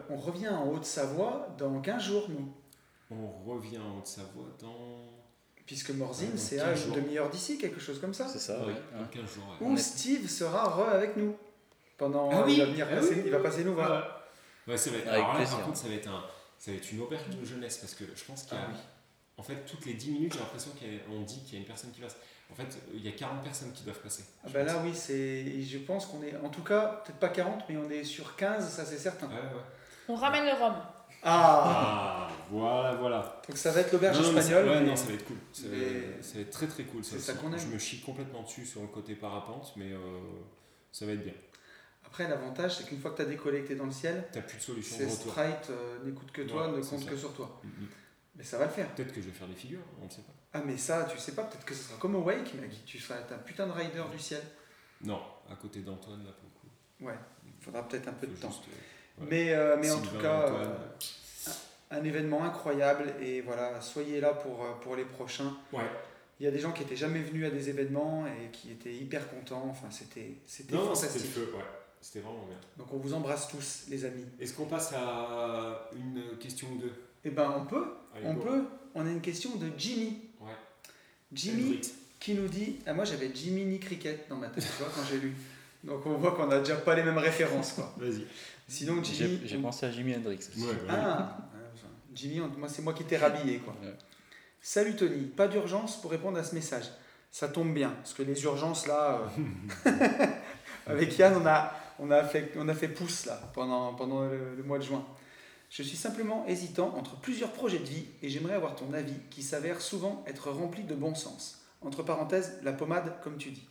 on revient en Haute-Savoie dans 15 jours, nous. On revient en Haute-Savoie dans. Puisque Morzine, c'est 15 à une demi-heure d'ici, quelque chose comme ça. C'est ça, Ouais, ouais. dans 15 jours. ouais. Où Steve sera re avec nous. Pendant, Ah oui, il va venir ah passer, oui, il va passer nous voir. Ouais. Ouais, ça va être, Avec alors là, plaisir. par contre, ça va être, un, ça va être une auberge de jeunesse parce que je pense qu'il y a. Ah oui. En fait, toutes les 10 minutes, j'ai l'impression qu'on dit qu'il y a une personne qui passe. En fait, il y a 40 personnes qui doivent passer. Ah bah pense. là oui, c'est, je pense qu'on est, en tout cas, peut-être pas 40, mais on est sur 15, ça c'est certain. Ouais, ouais. On ramène le rhum. Ah Ah, voilà, voilà. Donc ça va être l'auberge espagnole. ouais, mais- non, ça va être cool. Ça, va- mais- ça va être très très cool. C'est ça qu'on aime. Je me chie complètement dessus sur le côté parapente, mais euh, ça va être bien. Après, l'avantage, c'est qu'une fois que tu as décollé, que tu es dans le ciel, T'as plus de solution c'est. Sprite euh, n'écoute que toi, Ouais, ne compte ça. que sur toi. Mhm. Mais ça va le faire. Peut-être que je vais faire des figures, on ne sait pas. Ah mais ça, tu sais pas, peut-être que ce sera comme au Wake, mec. Tu seras un putain de rider du ciel. Non, à côté d'Antoine, là, pour le coup. Ouais, il faudra peut-être un peu de temps. juste, euh. Mais, euh, mais en tout cas, euh, un événement incroyable et voilà, soyez là pour, euh, pour les prochains. Ouais. Il y a des gens qui étaient jamais venus à des événements et qui étaient hyper contents. Enfin, c'était c'était non, c'était fantastique. feu, ouais. C'était vraiment bien. Donc on vous embrasse tous, les amis. Est-ce qu'on passe à une question ou deux? Eh ben on peut, Allez, on go. peut. On a une question de Jimmy. Ouais. Jimmy qui nous dit ah moi j'avais Jimmy ni cricket dans ma tête tu vois quand j'ai lu. Donc on voit qu'on a déjà pas les mêmes références quoi. Vas-y. Sinon J'ai Jimmy. j'ai pensé à Jimi Hendrix aussi. Ouais, ouais. Ah, enfin, Jimmy, moi c'est moi qui t'ai rhabillé quoi. Ouais. Salut Tony, pas d'urgence pour répondre à ce message. Ça tombe bien, parce que les urgences là, euh, avec Yann, on a, on, a fait, on a fait pouce là pendant, pendant le, le mois de juin. Je suis simplement hésitant entre plusieurs projets de vie et j'aimerais avoir ton avis qui s'avère souvent être rempli de bon sens. Entre parenthèses, la pommade comme tu dis.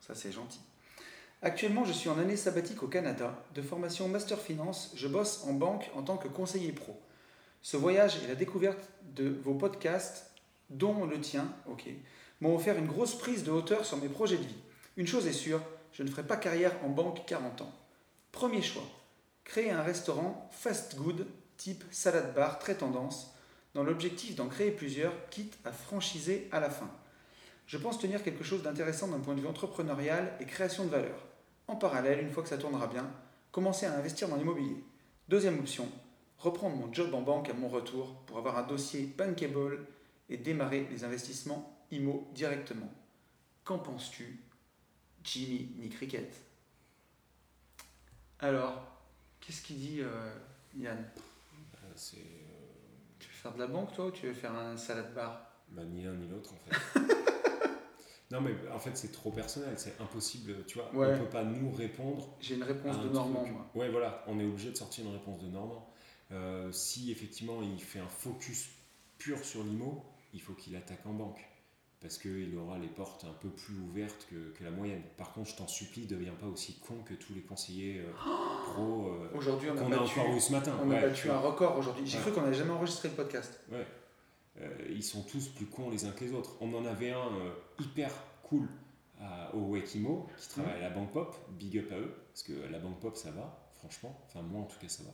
Ça c'est gentil. Actuellement, je suis en année sabbatique au Canada, de formation Master Finance, je bosse en banque en tant que conseiller pro. Ce voyage et la découverte de vos podcasts, dont le tien, ok, m'ont offert une grosse prise de hauteur sur mes projets de vie. Une chose est sûre, je ne ferai pas carrière en banque 40 ans. Premier choix, créer un restaurant fast good type salade bar très tendance, dans l'objectif d'en créer plusieurs, quitte à franchiser à la fin. Je pense tenir quelque chose d'intéressant d'un point de vue entrepreneurial et création de valeur. En parallèle, une fois que ça tournera bien, commencer à investir dans l'immobilier. Deuxième option, reprendre mon job en banque à mon retour pour avoir un dossier bankable et démarrer les investissements IMO directement. Qu'en penses-tu, Jimmy ni Cricket Alors, qu'est-ce qu'il dit euh, Yann? Euh, C'est euh, Tu veux faire de la banque toi ou tu veux faire un salade bar? bah, ni l'un ni l'autre en fait. non mais en fait c'est trop personnel, c'est impossible, tu vois. Ouais. On peut pas nous répondre. J'ai une réponse un de Normand, truc. Ouais voilà, on est obligé de sortir une réponse de Normand. Euh, si effectivement il fait un focus pur sur l'IMO, il faut qu'il attaque en banque. Parce qu'il aura les portes un peu plus ouvertes que, que la moyenne. Par contre, je t'en supplie, deviens pas aussi con que tous les conseillers euh, pro euh, Aujourd'hui, on a qu'on a battu, encore eu ce matin. on a battu tu un record aujourd'hui. J'ai Ouais. cru qu'on n'avait jamais enregistré le podcast. Ouais. Euh, ils sont tous plus cons les uns que les autres. On en avait un euh, hyper cool à- au Wekimo qui travaille à la Banque Pop. Big up à eux. Parce que la Banque Pop, ça va, franchement. Enfin, moi en tout cas, ça va.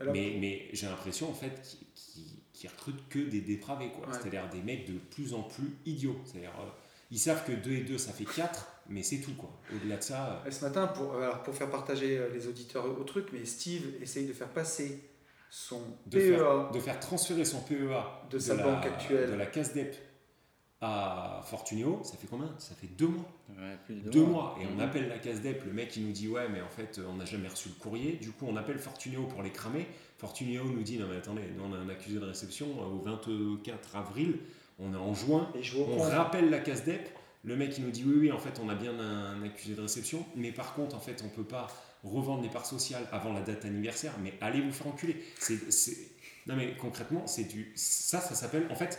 Alors, mais mais j'ai l'impression en fait qu'ils qu'ils- qu'ils recrutent que des dépravés. quoi. Ouais. C'est-à-dire des mecs de plus en plus idiots. C'est-à-dire, euh, ils savent que 2 et 2 ça fait 4, mais c'est tout. quoi. Au-delà de ça. euh, Et ce matin, pour, alors pour faire partager les auditeurs au truc, mais Steve essaye de faire passer son de, PEA faire, de faire transférer son PEA de sa la, banque actuelle. de la CASDEP à Fortunio, ça fait combien? Ça fait deux mois. Ouais, plus de deux mois. et on Mhm. appelle la CASDEP, le mec il nous dit ouais mais en fait on n'a jamais reçu le courrier, du coup on appelle Fortunio pour les cramer, Fortunio nous dit non mais attendez, nous on a un accusé de réception. Au 24 avril, on est en juin, Et je vous on rappelle la CASDEP, le mec il nous dit oui oui en fait on a bien un, un accusé de réception, mais par contre en fait on peut pas revendre les parts sociales avant la date anniversaire, mais allez vous faire enculer. C'est, c'est- Non mais concrètement c'est du... Ça ça s'appelle en fait...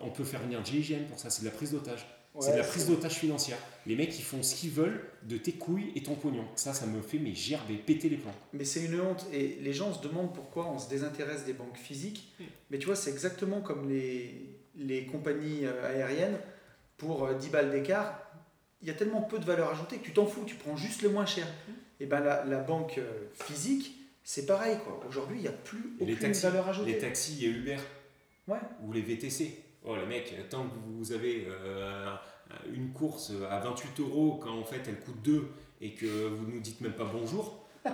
On peut faire venir GIGN pour ça, c'est de la prise d'otage. c'est de la prise d'otage financière. Les mecs, ils font ce qu'ils veulent de tes couilles et ton pognon. Ça, ça me fait mais gerber, péter les plombs. Mais c'est une honte et les gens se demandent pourquoi on se désintéresse des banques physiques. Mm. Mais tu vois, c'est exactement comme les, les compagnies euh, aériennes. Pour euh, 10 balles d'écart, il y a tellement peu de valeur ajoutée que tu t'en fous, tu prends juste le moins cher. Mm. Et ben la, la banque euh, physique, c'est pareil. quoi. Aujourd'hui, il n'y a plus Et les aucune taxis, valeur ajoutée. les taxis et Uber Ouais. ou les VTC. Oh les mecs, tant que vous avez euh, une course à 28 euros quand en fait elle coûte 2 et que vous nous dites même pas bonjour. euh,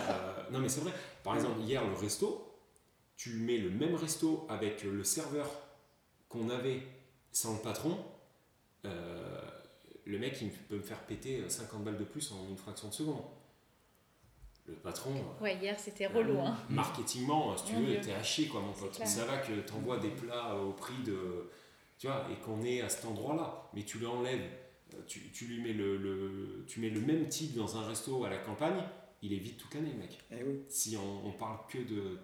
non mais c'est vrai. Par exemple, hier le resto, tu mets le même resto avec le serveur qu'on avait sans le patron. euh, le mec il peut me faire péter 50 balles de plus en une fraction de seconde. Le patron. euh, Ouais, hier c'était relou. Hein. Marketingement, si tu Mon veux, t'es haché quoi mon pote. Ça va que t'envoies des plats au prix de. Tu vois, et qu'on est à cet endroit-là. Mais tu lui enlèves, euh, tu, tu lui mets le, le- tu mets le même type dans un resto à la campagne, il est vite tout cané, mec. Eh oui. Si on, on parle que de.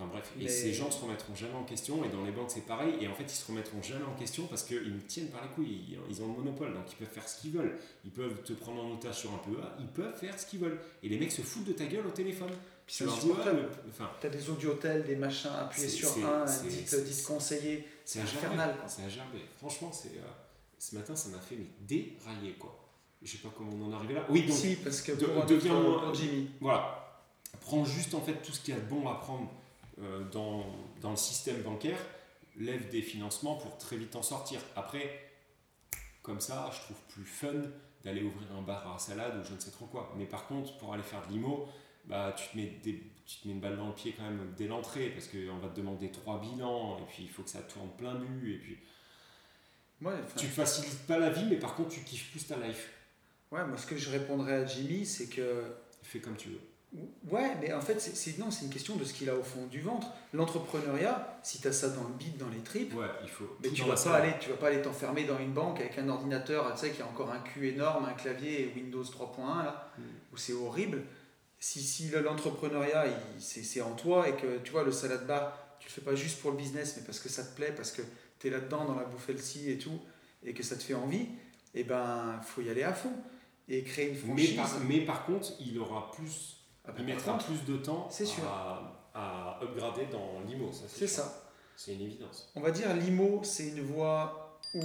Enfin bref, et Mais- ces gens se remettront jamais en question, et dans les banques c'est pareil, et en fait ils se remettront jamais en question parce qu'ils nous tiennent par les couilles, ils, ont le monopole, donc ils peuvent faire ce qu'ils veulent. Ils peuvent te prendre en otage sur un PEA, ils peuvent faire ce qu'ils veulent. Et les mecs se foutent de ta gueule au téléphone. Puis Tu c'est insupportable. le- enfin, T'as des audiotels, des machins, appuyez sur un, dites, conseiller. C'est infernal. C'est à gerber. Franchement, c'est, euh, ce matin, ça m'a fait mais, dérailler. Quoi. Je sais pas comment on en est arrivé là. Oui, donc si, parce que de- Jimmy, voilà. Prends juste en fait tout ce qu'il y a de bon à prendre euh, dans, dans le système bancaire, lève des financements pour très vite en sortir. Après, comme ça, je trouve plus fun d'aller ouvrir un bar à salade ou je ne sais trop quoi. Mais par contre, pour aller faire de l'IMO, bah, tu, te mets des, tu te mets une balle dans le pied quand même dès l'entrée parce qu'on va te demander trois bilans et puis il faut que ça tourne plein but et puis Ouais, enfin, tu te facilites pas la vie mais par contre tu kiffes plus ta life. ouais, moi ce que je répondrais à Jimmy, c'est que Fais comme tu veux. Ouais, mais en fait, c'est- non, c'est une question de ce qu'il a au fond du ventre. L'entrepreneuriat, si tu as ça dans le bide, dans les tripes, Ouais, il faut. mais tu vas pas aller, tu vas pas aller t'enfermer dans une banque avec un ordinateur, tu sais, qui a encore un cul énorme, un clavier et Windows 3.1 là, Mm. où c'est horrible. Si, si le- l'entrepreneuriat, c'est en toi et que tu vois le salade bar, tu le fais pas juste pour le business, mais parce que ça te plaît, parce que tu es là-dedans dans la bouffe healthy et tout, et que ça te fait envie, et ben faut y aller à fond et créer une Mais franchise. par, mais par contre, il aura plus. Il par mettra contre, plus de temps sûr. à, à upgrader dans l'IMO. ça, C'est ça. C'est une évidence. On va dire l'IMO, c'est une voie où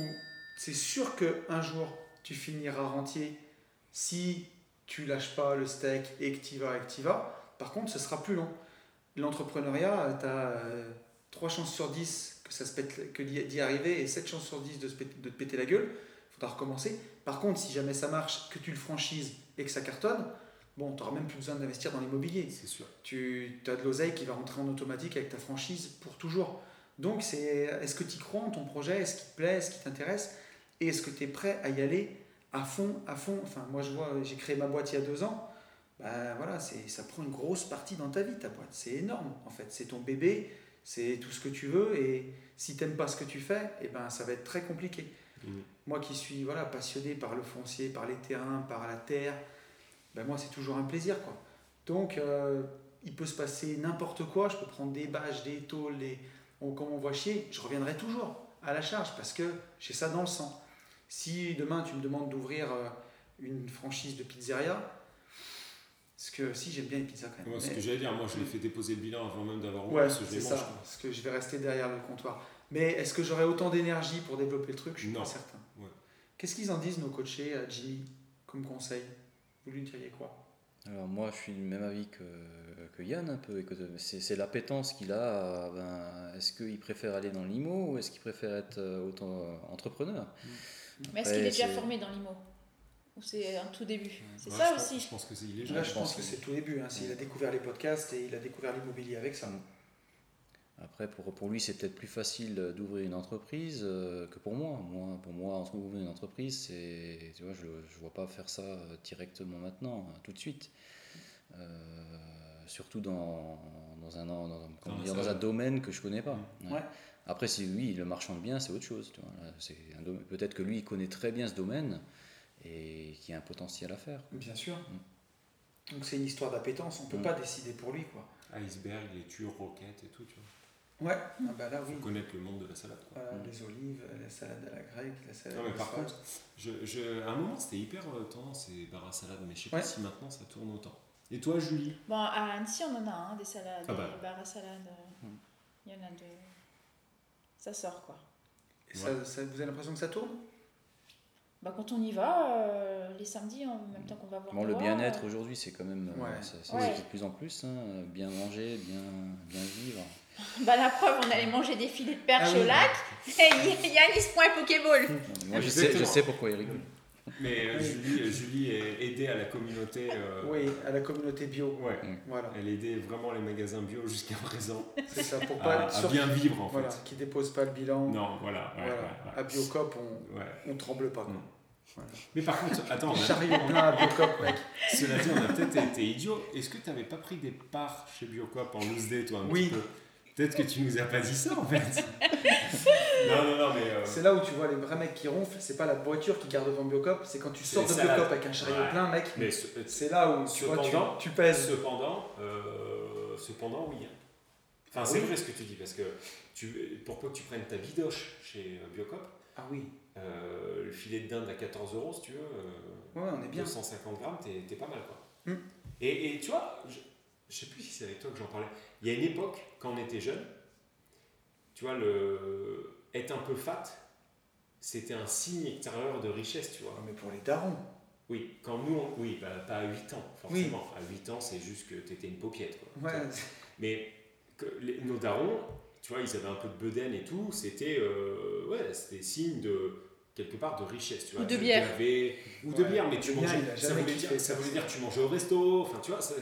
c'est sûr qu'un jour tu finiras rentier si tu lâches pas le steak et que tu vas et que tu vas. Par contre, ce sera plus long. L'entrepreneuriat, tu as 3 chances sur 10 que ça se pète, que d'y d'y arriver et 7 chances sur 10 de, se péter- de te péter la gueule. Il faudra recommencer. Par contre, si jamais ça marche, que tu le franchises et que ça cartonne, bon, tu n'auras même plus besoin d'investir dans l'immobilier C'est sûr. tu as de l'oseille qui va rentrer en automatique avec ta franchise pour toujours. Donc, c'est est-ce que tu crois en ton projet? Est-ce qu'il te plaît? Est-ce qu'il t'intéresse? Et est-ce que tu es prêt à y aller à fond, à fond? Enfin, moi, je vois, j'ai créé ma boîte il y a deux ans. Ben voilà, c'est, ça prend une grosse partie dans ta vie, ta boîte. C'est énorme, en fait. C'est ton bébé, c'est tout ce que tu veux. Et si tu n'aimes pas ce que tu fais, eh ben, ça va être très compliqué. Mhm. Moi qui suis voilà, passionné par le foncier, par les terrains, par la terre, ben moi c'est toujours un plaisir. Quoi. Donc euh, il peut se passer n'importe quoi, je peux prendre des bâches, des tôles, des... on, comme on voit chier, je reviendrai toujours à la charge parce que j'ai ça dans le sang. Si demain tu me demandes d'ouvrir euh, une franchise de pizzeria, parce que si j'aime bien les pizzas quand même. Moi, ce mais- que j'allais dire, moi je l'ai fait déposer le bilan avant même d'avoir Ouais, ouvert, que je c'est ça, parce que je vais rester derrière le comptoir. Mais est-ce que j'aurai autant d'énergie pour développer le truc? Je suis Non. pas certain. Ouais. Qu'est-ce qu'ils en disent nos coachés à Jimmy comme conseil? Vous lui diriez quoi Alors moi, je suis du même avis que, que Yann un peu. et que C'est c'est l'appétence qu'il a. ben, est-ce qu'il préfère aller dans l'IMO ou est-ce qu'il préfère être euh, autant euh, entrepreneur? Mais est-ce qu'il est déjà formé dans l'IMO? Ou c'est un tout début? C'est Ouais, ça je pense- aussi. Je pense que c'est il est Là, jeune. je je pense pense que que- c'est tout début. Hein, S'il a découvert les podcasts et il a découvert l'immobilier avec ça. Après, pour, pour lui, c'est peut-être plus facile d'ouvrir une entreprise euh, que pour moi. moi. Pour moi, entre ouvrir une entreprise, c'est, tu vois, je ne vois pas faire ça euh, directement maintenant, euh, tout de suite. Euh, surtout dans, dans, un, dans, dans- comment Dans dire, la dans un domaine que je connais pas. Ouais. Ouais. Après, si lui, il le marchande bien, c'est autre chose. Peut-être que lui, il connaît très bien ce domaine et qu'il y a un potentiel à faire. Bien sûr. Donc c'est une histoire d'appétence. On peut Mm. pas décider pour lui. quoi. Iceberg, les tures, roquettes et tout, tu vois. Ouais, ah bah là, oui. Faut connaître le monde de la salade. Quoi. Voilà, Mm. les olives, la salade à la grecque, la salade Non, mais à par la contre, je, je, à un moment c'était hyper euh, tendance ces bars à salade, mais je sais Ouais. pas si maintenant ça tourne autant. Et toi, Julie? Bon, à Annecy, on en a un, des salades, Ah bah. des bars à salade. euh, Hmm. Il y en a deux. Ça sort quoi. Et ça, ça- vous avez l'impression que ça tourne? Bah, quand on y va, euh, les samedis, en même temps qu'on va voir. Bon, le bien-être euh, aujourd'hui, c'est quand même euh, Ouais. ça- ça Ouais. se dit de plus en plus. hein, bien manger, bien, bien vivre. Bah, la preuve, on allait manger des filets de perche Ah oui. au lac. Et Yann, il se prend un Pokéball. Moi, je sais, je sais pourquoi il rigole. Mais euh, Oui. Julie, euh, Julie est aidée à la communauté. euh, Oui, à la communauté bio. Ouais. Voilà, Elle aidait vraiment les magasins bio jusqu'à présent c'est ça, pour à, pas à sur- bien vivre en voilà, fait. qui dépose pas le bilan. Non, voilà. ouais, Voilà. ouais, ouais. À Biocop, on, Ouais. on tremble pas. Quoi. Mm. Mais par contre, attends, on a- Chariot plein à Biocop, mec. cela dit, on a peut-être été idiot. Est-ce que tu n'avais pas pris des parts chez Biocop en loose day, toi, un Oui. petit peu? Peut-être que tu nous as pas dit ça, en fait. non, non, non, mais... euh, C'est là où tu vois les vrais mecs qui ronflent. C'est pas la voiture qui garde devant Biocop, c'est quand tu sors de salades. Biocop avec un chariot Ouais. plein, mec. mais ce- C'est là où tu, vois, tu, Cependant- tu pèses. Cependant, euh, cependant, oui. Enfin, Ah c'est oui. vrai ce que tu dis, parce que tu, pour peu que tu prennes ta bidoche chez euh, Biocop, Ah oui, euh, le filet de dinde à 14 euros, si tu veux, euh, ouais, on est bien. 250 grammes, t'es t'es pas mal, quoi. Hmm. Et, et tu vois, je, sais plus si c'est avec toi que j'en parlais, il y a une époque, quand on était jeune, tu vois, le, être un peu fat, c'était un signe extérieur de richesse, tu vois. Ah, mais pour les darons. Oui, quand nous, on- oui, bah, pas à 8 ans, forcément. À 8 ans, c'est juste que t'étais une paupiette, quoi. Ouais, Mais que les- nos darons, tu vois, ils avaient un peu de bedaine et tout, c'était euh, ouais, c'était signe de quelque part de richesse. Tu Ou vois, de Tu bière. ou de bière, mais de tu bière, mangeais. Ça voulait, dire, ça ça. voulait dire que tu mangeais au resto. Enfin, tu vois. ça-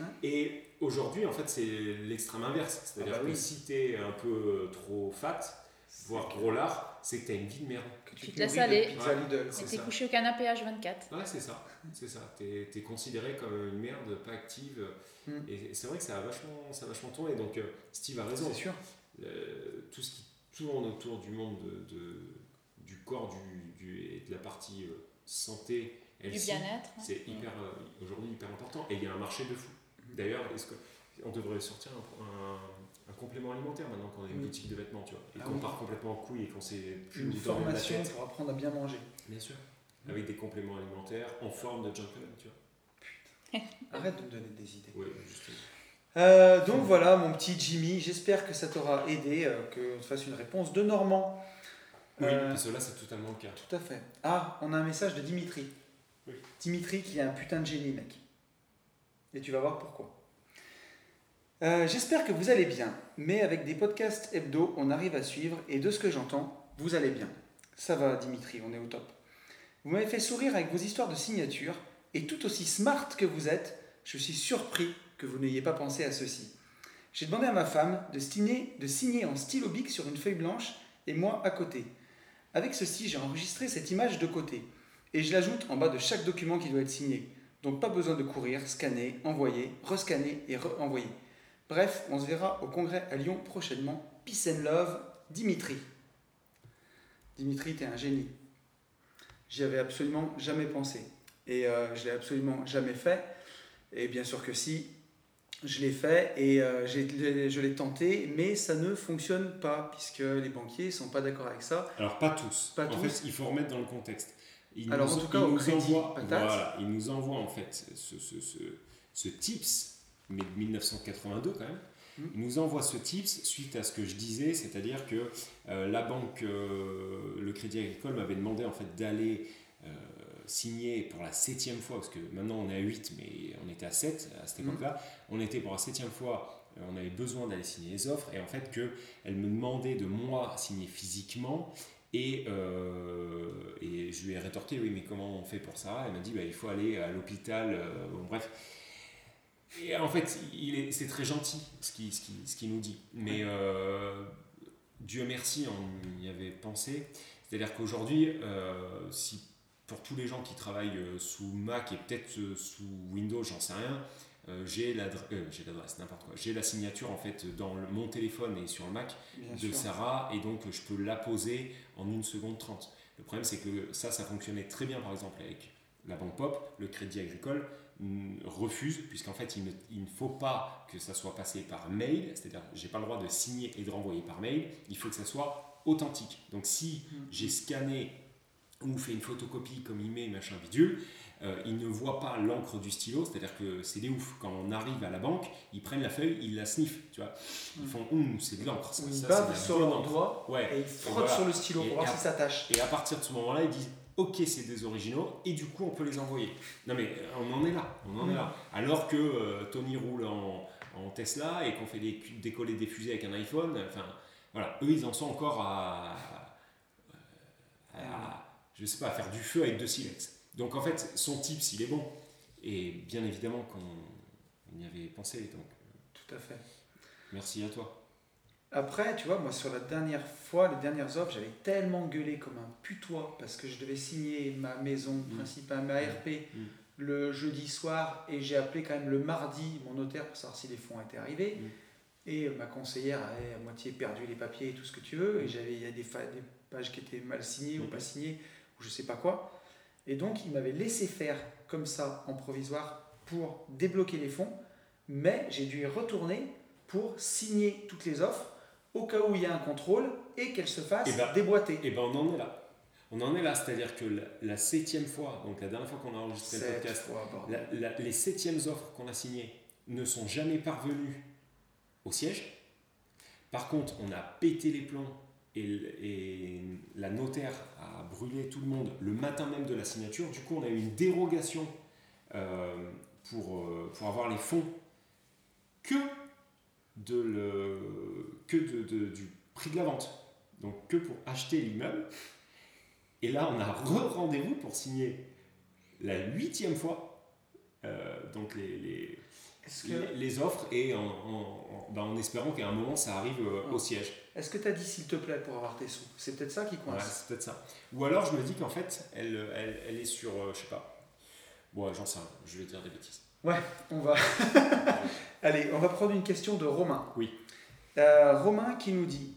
Hein et aujourd'hui, en fait, c'est l'extrême inverse. C'est-à-dire Ah bah que si t'es un peu trop fat, voire gros lard, c'est que t'as une vie de merde. Que Tu te nourris laisses aller. Et t'es couché au canapé H24. Ouais, c'est ça. C'est ça. T'es es considéré comme une merde, pas active. Mm. Et c'est vrai que ça a vachement, ça a vachement tourné. Donc, euh, Steve a raison. C'est sûr. Euh, tout ce qui tourne autour du monde de, de- du corps du, du- et de la partie euh, santé, Du healthy, bien-être. c'est hyper euh, aujourd'hui hyper important. Et il y a un marché de fou. D'ailleurs, est-ce que on devrait sortir un, un- un complément alimentaire maintenant qu'on a une Oui. boutique de vêtements, tu vois, et Ah qu'on oui. part complètement en couille et qu'on sait plus Une dormir la formation tête. pour apprendre à bien manger. Bien sûr. Avec des compléments alimentaires en forme de gentleman, tu vois. Arrête de me donner des idées. Ouais, justement. Euh, donc voilà, mon petit Jimmy, j'espère que ça t'aura aidé, euh, que tu fasses une réponse de Normand. Oui, Euh, parce que là, c'est totalement le cas. Tout à fait. Ah, on a un message de Dimitri. Oui. Dimitri qui est un putain de génie, mec. Et tu vas voir pourquoi. Euh, J'espère que vous allez bien, mais avec des podcasts hebdo, on arrive à suivre, et de ce que j'entends, vous allez bien. Ça va, Dimitri, on est au top. Vous m'avez fait sourire avec vos histoires de signature, et tout aussi smart que vous êtes, je suis surpris que vous n'ayez pas pensé à ceci. J'ai demandé à ma femme de signer, de signer en stylo bic sur une feuille blanche, et moi à côté. Avec ceci, j'ai enregistré cette image de côté et je l'ajoute en bas de chaque document qui doit être signé. Donc pas besoin de courir, scanner, envoyer, rescanner et re-envoyer. Bref, on se verra au congrès à Lyon prochainement. Peace and love, Dimitri. Dimitri, t'es un génie. J'y avais absolument jamais pensé et euh, je l'ai absolument jamais fait. Et bien sûr que si, je l'ai fait et euh, je l'ai tenté, mais ça ne fonctionne pas puisque les banquiers sont pas d'accord avec ça. Alors, pas tous. Pas en tous. fait, il faut remettre dans le contexte. Il Alors, nous, en tout cas, il au nous crédit envoie, voilà, il nous envoie en fait ce, ce, ce, ce tips, mais de 1982 quand même. Mm. Il nous envoie ce tips suite à ce que je disais, c'est-à-dire que euh, la banque, euh, le Crédit Agricole m'avait demandé en fait d'aller euh, signer pour la septième fois, parce que maintenant on est à 8, mais on était à 7 à cette Mm. époque-là. On était pour la septième fois, on avait besoin d'aller signer les offres, et en fait qu'elle me demandait de moi signer physiquement. Et, euh, et je lui ai rétorqué, oui, mais comment on fait pour ça? Elle m'a dit, bah, il faut aller à l'hôpital. euh, bon, bref. Et en fait, c'est très gentil ce qu'il ce qui, ce qu'il nous dit. Mais euh, Dieu merci, on y avait pensé. C'est-à-dire qu'aujourd'hui, euh, si pour tous les gens qui travaillent sous Mac et peut-être sous Windows, j'en sais rien, euh, j'ai l'adresse, euh, j'ai l'adresse, n'importe quoi. J'ai la signature en fait dans le- mon téléphone et sur le Mac Bien de sûr. Sarah et donc je peux la poser en une seconde 30. Le problème c'est que ça, ça fonctionnait très bien par exemple avec la banque Pop, le crédit agricole mm, refuse puisqu'en fait il ne, il ne faut pas que ça soit passé par mail, c'est-à-dire j'ai pas le droit de signer et de renvoyer par mail, il faut que ça soit authentique. Donc si Mm. j'ai scanné ou fait une photocopie comme il met machin bidule, euh, ils ne voient pas l'encre du stylo, c'est-à-dire que c'est des ouf. Quand on arrive à la banque, ils prennent la feuille, ils la sniffent, tu vois. Ils Mm. font, hum, c'est de l'encre. ils ça, bavent sur leur doigt Ouais. et ils frottent voilà. sur le stylo Et- pour voir si ça tâche. Et à partir de ce moment-là, ils disent Ok, c'est des originaux, et du coup, on peut les envoyer. Non, mais euh, on en est là. On en est Mm. là. Alors que euh, Tony roule en, en Tesla et qu'on fait des, décoller des fusées avec un iPhone, enfin, voilà, eux, ils en sont encore à. à- je sais pas, à faire du feu avec deux silex. Donc, en fait, son tips, il est bon. Et bien évidemment qu'on y avait pensé. Donc, Tout à fait. merci à toi. Après, tu vois, moi sur la dernière fois, les dernières offres, j'avais tellement gueulé comme un putois parce que je devais signer ma maison Mm. principale, ma RP, Mm. le jeudi soir et j'ai appelé quand même le mardi mon notaire pour savoir si les fonds étaient arrivés. Mm. Et ma conseillère avait à moitié perdu les papiers et tout ce que tu veux. Et j'avais, il y a des, des pages qui étaient mal signées ou Mm. pas signées ou je sais pas quoi. Et donc, il m'avait laissé faire comme ça en provisoire pour débloquer les fonds. Mais j'ai dû y retourner pour signer toutes les offres au cas où il y a un contrôle et qu'elles se fassent Eh ben, déboîter. Et ben on en est là. On en est là, c'est-à-dire que la, la septième fois, donc la dernière fois qu'on a enregistré le podcast, fois, bordel. la- la- les septièmes offres qu'on a signées ne sont jamais parvenues au siège. Par contre, on a pété les plombs et, la notaire a brûlé tout le monde le matin même de la signature. Du coup, on a eu une dérogation euh, pour, euh, pour avoir les fonds que, de le, que de- du prix de la vente. Donc que pour acheter l'immeuble. Et là, on a re-rendez-vous pour signer la huitième fois euh, donc les, les, Est-ce que, les, offres et en, en, en- en espérant qu'à un moment ça arrive euh, au siège. est-ce que tu as dit s'il te plaît pour avoir tes sous? C'est peut-être ça qui Ouais, coince. c'est peut-être ça. Ou alors je me dis qu'en fait, elle, elle, elle est sur, euh, je sais pas. Bon, j'en sais rien, je vais dire des bêtises. On va. Allez, on va prendre une question de Romain. Oui. Euh, Romain qui nous dit.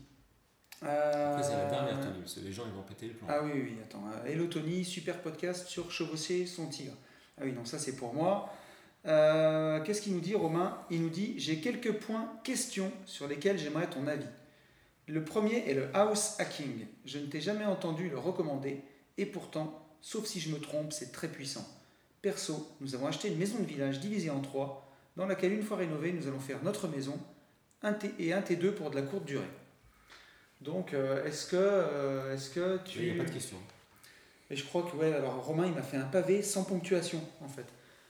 euh, Après, c'est la dernière parce que les gens ils vont péter le plan. Ah oui, oui, attends. Hello Tony, super podcast sur chevaucher son tigre. Ah oui, non, ça c'est pour moi. Euh, Qu'est-ce qu'il nous dit, Romain? Il nous dit J'ai quelques points questions sur lesquels j'aimerais ton avis. Le premier est le house hacking. Je ne t'ai jamais entendu le recommander, et pourtant, sauf si je me trompe, c'est très puissant. Perso, nous avons acheté une maison de village divisée en trois, dans laquelle, une fois rénovée, nous allons faire notre maison un T et un T2 pour de la courte durée. Donc, euh, est-ce que, euh, est-ce que tu. Il n'y a pas de question. Et je crois que, ouais, alors Romain, il m'a fait un pavé sans ponctuation, en fait.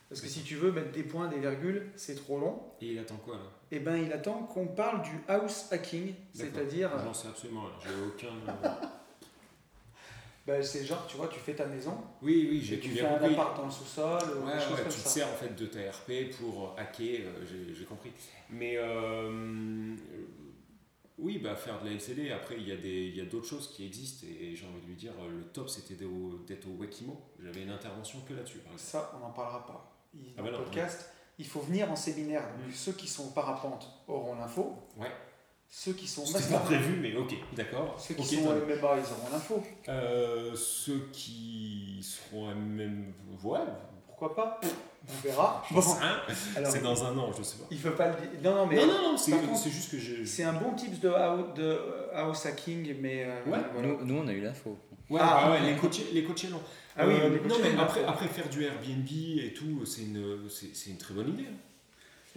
Parce que si tu veux mettre des points, des virgules, c'est trop long. Et il attend quoi là? Et ben, il attend qu'on parle du house hacking, c'est-à-dire, J'en sais absolument rien, j'ai aucun. bah, c'est genre, tu vois, tu fais ta maison, Oui, oui, j'ai tu fais un compris. appart dans le sous-sol, ou Ouais, ouais, tu te sers en fait de ta RP pour hacker, euh, j'ai- compris. Mais euh, euh, oui, bah, faire de la LCD, après il y a d'autres choses qui existent et j'ai envie de lui dire, euh, le top c'était d'être au, Wekimo. J'avais une intervention que là-dessus. Ça, on n'en parlera pas. Il, Ah le non, podcast, il faut venir en séminaire. Donc, Mm. ceux qui sont au parapente auront l'info. Ouais. Ceux qui sont C'était master- pas prévu, mais ok, d'accord. ceux qui Ok, sont. MMA, ils auront l'info. Euh, ceux qui seront à même. Ouais, Pourquoi pas? On verra. Bon, alors, c'est dans un an, je sais pas. il faut pas le dire. Non, non, mais non, non, non, c'est par contre, c'est juste que je. c'est un bon tips de house, de house hacking, mais. euh, Ouais, voilà. Nous, nous, on a eu l'info. Ouais, Ah, bah ouais, ok. les coachés, les coachés non. Ah oui, Euh, non, mais après, après faire du Airbnb et tout, c'est une, c'est, c'est une très bonne idée. hein.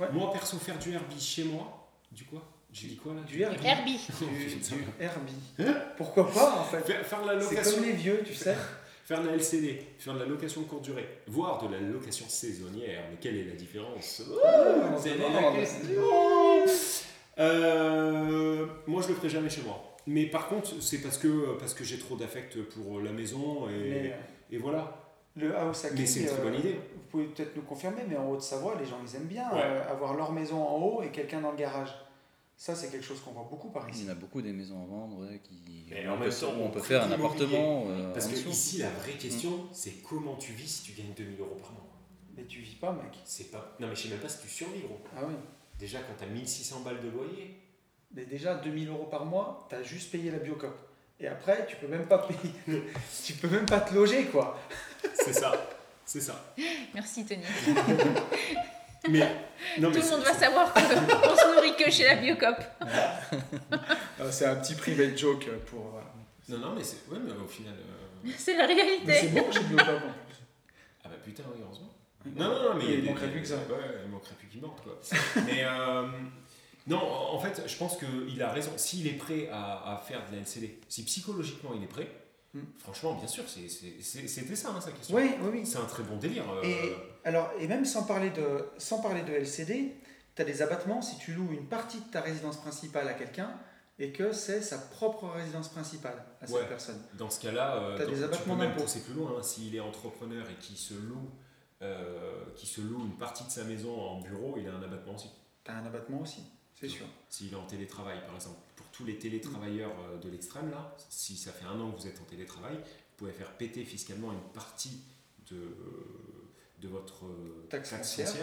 Ouais. Moi, perso, faire du Airbnb chez moi, du quoi? J'ai dit quoi là? Du Airbnb. Du, du Herbie. Pourquoi pas en fait? Faire, faire de la C'est location, comme les vieux, tu sais. faire de la LCD, faire de la location de courte durée, voire de la location saisonnière. Mais quelle est la différence? On C'est la question. Euh, moi, je le ferai jamais chez moi. Mais par contre, c'est parce que, parce que j'ai trop d'affect pour la maison et, Mais, euh, et voilà. le house hacking, Mais c'est une très euh, bonne idée. vous pouvez peut-être nous confirmer, mais en Haute-Savoie, les gens ils aiment bien Ouais. euh, avoir leur maison en haut et quelqu'un dans le garage. Ça, c'est quelque chose qu'on voit beaucoup par Il ici. y en a beaucoup des maisons à vendre ouais, qui. Mais on en peut, même temps, on peut faire un appartement. euh, Parce que dessous. ici, la vraie question, c'est comment tu vis si tu gagnes 2000 euros par mois? Mais tu vis pas, mec. C'est pas. Non, mais je sais même pas si tu survis, gros. Ah oui. Déjà, quand t'as 1600 balles de loyer. Mais déjà, 2000 euros par mois, t'as juste payé la biocop. Et après, tu peux même pas payer. tu peux même pas te loger, quoi. C'est ça. C'est ça. Merci Tony. Mais. Non, Tout mais le monde va savoir qu'on se nourrit que chez la Biocop. Euh, c'est un petit private joke pour. euh, Non, non, mais c'est. Ouais, mais au final. euh, C'est la Mais c'est réalité. bon, j'ai biocop en plus. Ah bah putain, oui, heureusement. Non, non, non, mais Il y a des- manquerait plus que ça. Ouais, il manquerait plus qu'il morte, quoi. mais. euh, Non, en fait, je pense qu'il a raison. S'il est prêt à, à faire de la LCD, si psychologiquement il est prêt, Hmm. franchement, bien sûr, c'était ça hein, sa question. Oui, oui, oui. C'est un très bon délire. euh, Et, alors, et même sans parler de, sans parler de LCD, tu as des abattements si tu loues une partie de ta résidence principale à quelqu'un et que c'est sa propre résidence principale à cette Ouais. personne. Dans ce cas-là, euh, T'as tu peux même pousser plus loin. hein. S'il est entrepreneur et qui se loue, euh, qui se loue une partie de sa maison en bureau, il a un abattement aussi. Tu as un abattement aussi, c'est sûr. S'il est en télétravail, par exemple. Pour tous les télétravailleurs euh, de l'extrême, là, si ça fait un an que vous êtes en télétravail, vous pouvez faire péter fiscalement une partie de, de votre euh, Taxe foncière.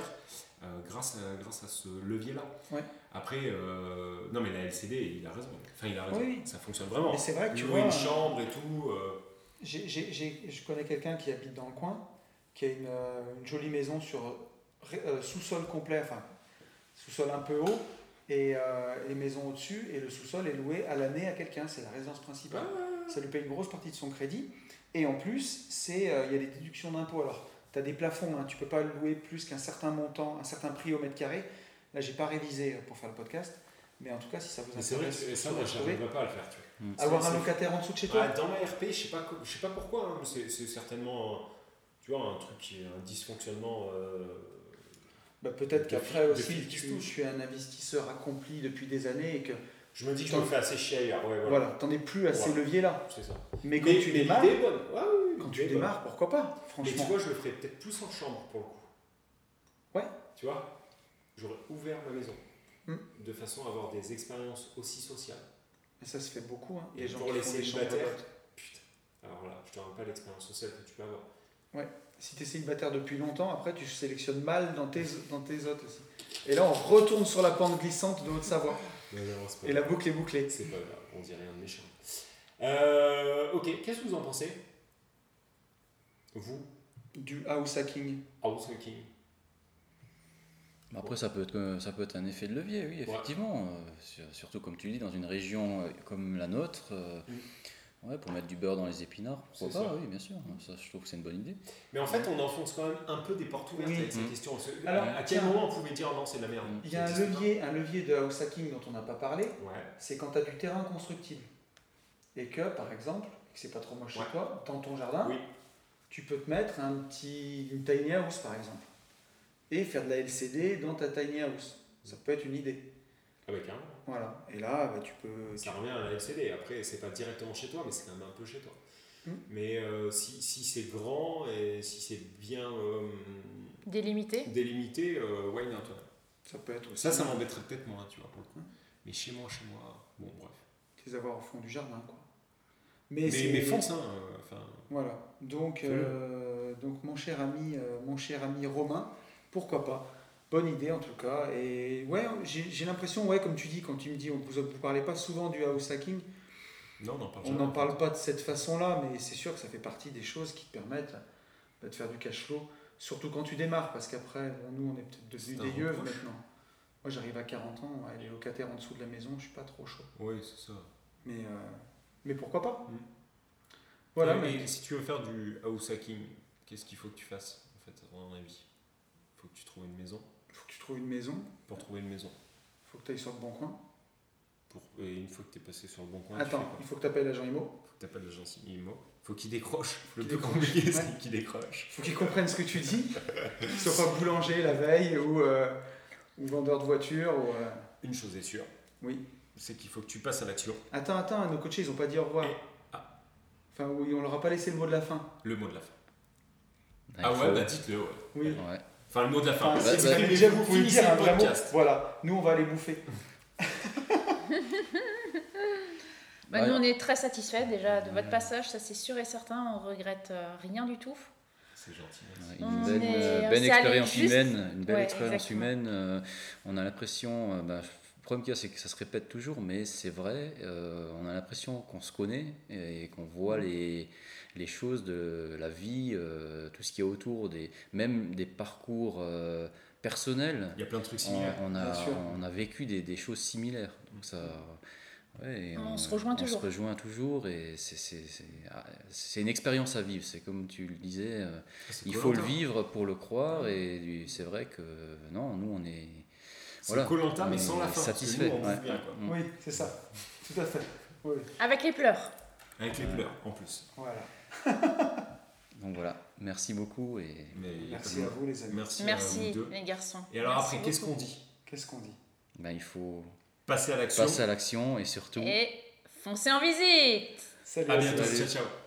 euh, grâce, à, grâce à ce levier-là. Ouais. Après, euh, non mais la LCD, il a raison. Enfin, il a raison. Oui. Ça fonctionne vraiment. Mais c'est vrai que tu vois, une chambre et tout. euh, j'ai- je connais quelqu'un qui habite dans le coin, qui a une, euh, une jolie maison sur euh, sous-sol complet, enfin sous-sol un peu haut, et euh, les maisons au-dessus, et le sous-sol est loué à l'année à quelqu'un, c'est la résidence principale. Ça lui paye une grosse partie de son crédit. Et en plus, c'est, euh, il y a des déductions d'impôts. Alors, tu as des plafonds, hein, tu peux pas louer plus qu'un certain montant, un certain prix au mètre carré. Là, j'ai pas révisé euh, pour faire le podcast, mais en tout cas, si ça vous Mais c'est vrai intéresse, que ça, vous moi, j'arriverais pas à le faire. Tu vois. avoir C'est- un locataire en dessous de chez toi. Ah, dans ma RP, je sais pas, je sais pas pourquoi, hein, mais c'est c'est certainement, tu vois, un truc qui est un dysfonctionnement. euh, Bah, peut-être qu'après aussi, tu, tu es un investisseur accompli depuis des années et que Je me dis que je me fais assez chier ailleurs. Ouais, voilà. Voilà, t'en es plus à ces leviers-là. C'est ça. Mais quand Mais, tu mais démarres, bonne. Ouais, oui, quand tu bonne. démarres, pourquoi pas, Mais tu franchement. vois, je le ferais peut-être plus en chambre pour le coup. Ouais. Tu vois, j'aurais ouvert ma maison Hmm. de façon à avoir des expériences aussi sociales. Et ça se fait beaucoup, hein. Et Les gens pour qui les célibataires. Putain. Alors là, je te rappelle pas l'expérience sociale que tu peux avoir. Si tu es célibataire depuis longtemps, après tu sélectionnes mal dans tes, dans tes hôtes aussi. Et là, on retourne sur la pente glissante de Haute-Savoie. Et la boucle est bouclée. C'est pas grave, on dit rien de méchant. Euh, ok, qu'est-ce que vous en pensez? Vous, Du house hacking. house hacking Après, ça peut, être, ça peut être un effet de levier, oui, effectivement. Euh, sur- surtout, comme tu dis, dans une région euh, comme la nôtre, euh, ouais, pour mettre du beurre dans les épinards, pourquoi pas, ça. oui, bien sûr. Ça, je trouve que c'est une bonne idée. Mais en fait, on enfonce quand même un peu des portes ouvertes Oui. avec ces Mm. questions. Alors, à quel tiens. moment on pouvait dire non, c'est de la merde Il y a un levier, un levier de house hacking dont on n'a pas parlé, Ouais. c'est quand tu as du terrain constructible. Et que, par exemple, que c'est pas trop moche chez Ouais. toi, dans ton jardin, Oui. tu peux te mettre un petit, une tiny house par exemple. Et faire de la LCD dans ta tiny house. Ça peut être une idée. Avec un. Voilà. Et là, bah, tu peux. Ça revient à la LCD. Après, c'est pas directement chez toi, mais c'est quand même un peu chez toi. Mm. Mais euh, si, si c'est grand et si c'est bien euh, Délimité. délimité, euh, why not ouais. Ça peut être aussi. Ça, ça m'embêterait peut-être moins, tu vois, pour le coup. Mais chez moi, chez moi, bon, bref. Les avoir au fond du jardin, quoi. Mais, Mais, fonce, hein. euh, Enfin, Voilà. Donc, euh, donc mon cher ami, euh, mon cher ami Romain, pourquoi pas Bonne idée en tout cas. Et ouais, j'ai l'impression, ouais, comme tu dis, quand tu me dis, on vous, vous parlez pas souvent du house hacking, non, on n'en parle on jamais. n'en parle pas de cette façon-là, mais c'est sûr que ça fait partie des choses qui te permettent bah, de faire du cash flow, surtout quand tu démarres, parce qu'après, bon, nous, on est peut-être devenus des yeux maintenant. Moi, j'arrive à 40 ans, ouais, les locataires en dessous de la maison, je suis pas trop chaud. Oui, c'est ça. Mais, euh, mais pourquoi pas? Mm. Voilà, Et- mais et si tu veux faire du house hacking, qu'est-ce qu'il faut que tu fasses, en fait, à ton avis? Faut que tu trouves une maison. faut que tu trouves une maison, Pour trouver une maison. faut que tu ailles sur le bon coin. Pour, et une fois que tu es passé sur le bon coin, Attends, il faut que tu appelles l'agent IMO. Faut que tu appelles l'agence IMO. Faut qu'il décroche. Le qu'il plus décroche. compliqué, Ouais. c'est qu'il décroche. faut qu'ils comprennent ce que tu dis, qu'ils soient pas boulanger la veille ou, euh, ou vendeur de voiture. Ou, euh, Une chose est sûre, Oui. c'est qu'il faut que tu passes à l'action. Attends, attends, nos coachés, ils ont pas dit au revoir. Et- ah. Enfin, oui, on leur a pas laissé le mot de la fin. Le mot de la fin. Ah, Ah ouais, bah dites-le, ouais. Oui. ouais. Enfin, le mot de la fin. Enfin, bah, si, bah, déjà, vous pouvez finissez dire un le vrai mot. Voilà, nous, on va aller bouffer. Bah, Ouais. Nous, on est très satisfaits déjà de votre passage, ça c'est sûr et certain, on regrette euh, rien du tout. C'est gentil. Une belle, est- euh, on belle expérience juste- humaine. Une belle Ouais, expérience exactement. humaine. euh, on a l'impression. euh, bah, le problème qu'il y a, c'est que ça se répète toujours, mais c'est vrai. euh, on a l'impression qu'on se connaît et qu'on voit les, les choses de la vie, euh, tout ce qui est autour, des, même des parcours euh, personnels. Il y a plein de trucs similaires. on a, on a vécu des, des choses similaires. Donc ça, ouais, On se rejoint toujours. On se rejoint toujours et c'est- c'est c'est- ah, c'est une expérience à vivre. C'est comme tu le disais, euh, il faut le Koh-Lanta. vivre pour le croire et c'est vrai que non, nous on est C'est Voilà. Colanta, mais On sans la fin. satisfait, nous, ouais. bien, quoi. Mm. Oui, c'est ça. Tout à fait. Oui, Avec les pleurs. Avec les pleurs, en plus. voilà. donc voilà. Merci beaucoup et Mais Merci à vous, les amis. Merci, à Merci vous deux. les garçons. Et alors Merci après, qu'est-ce qu'on dit? Qu'est-ce qu'on dit? Ben, il faut Passer à l'action. passer à l'action et surtout Et foncez en visite Salut À bientôt. Salut. Ciao, ciao.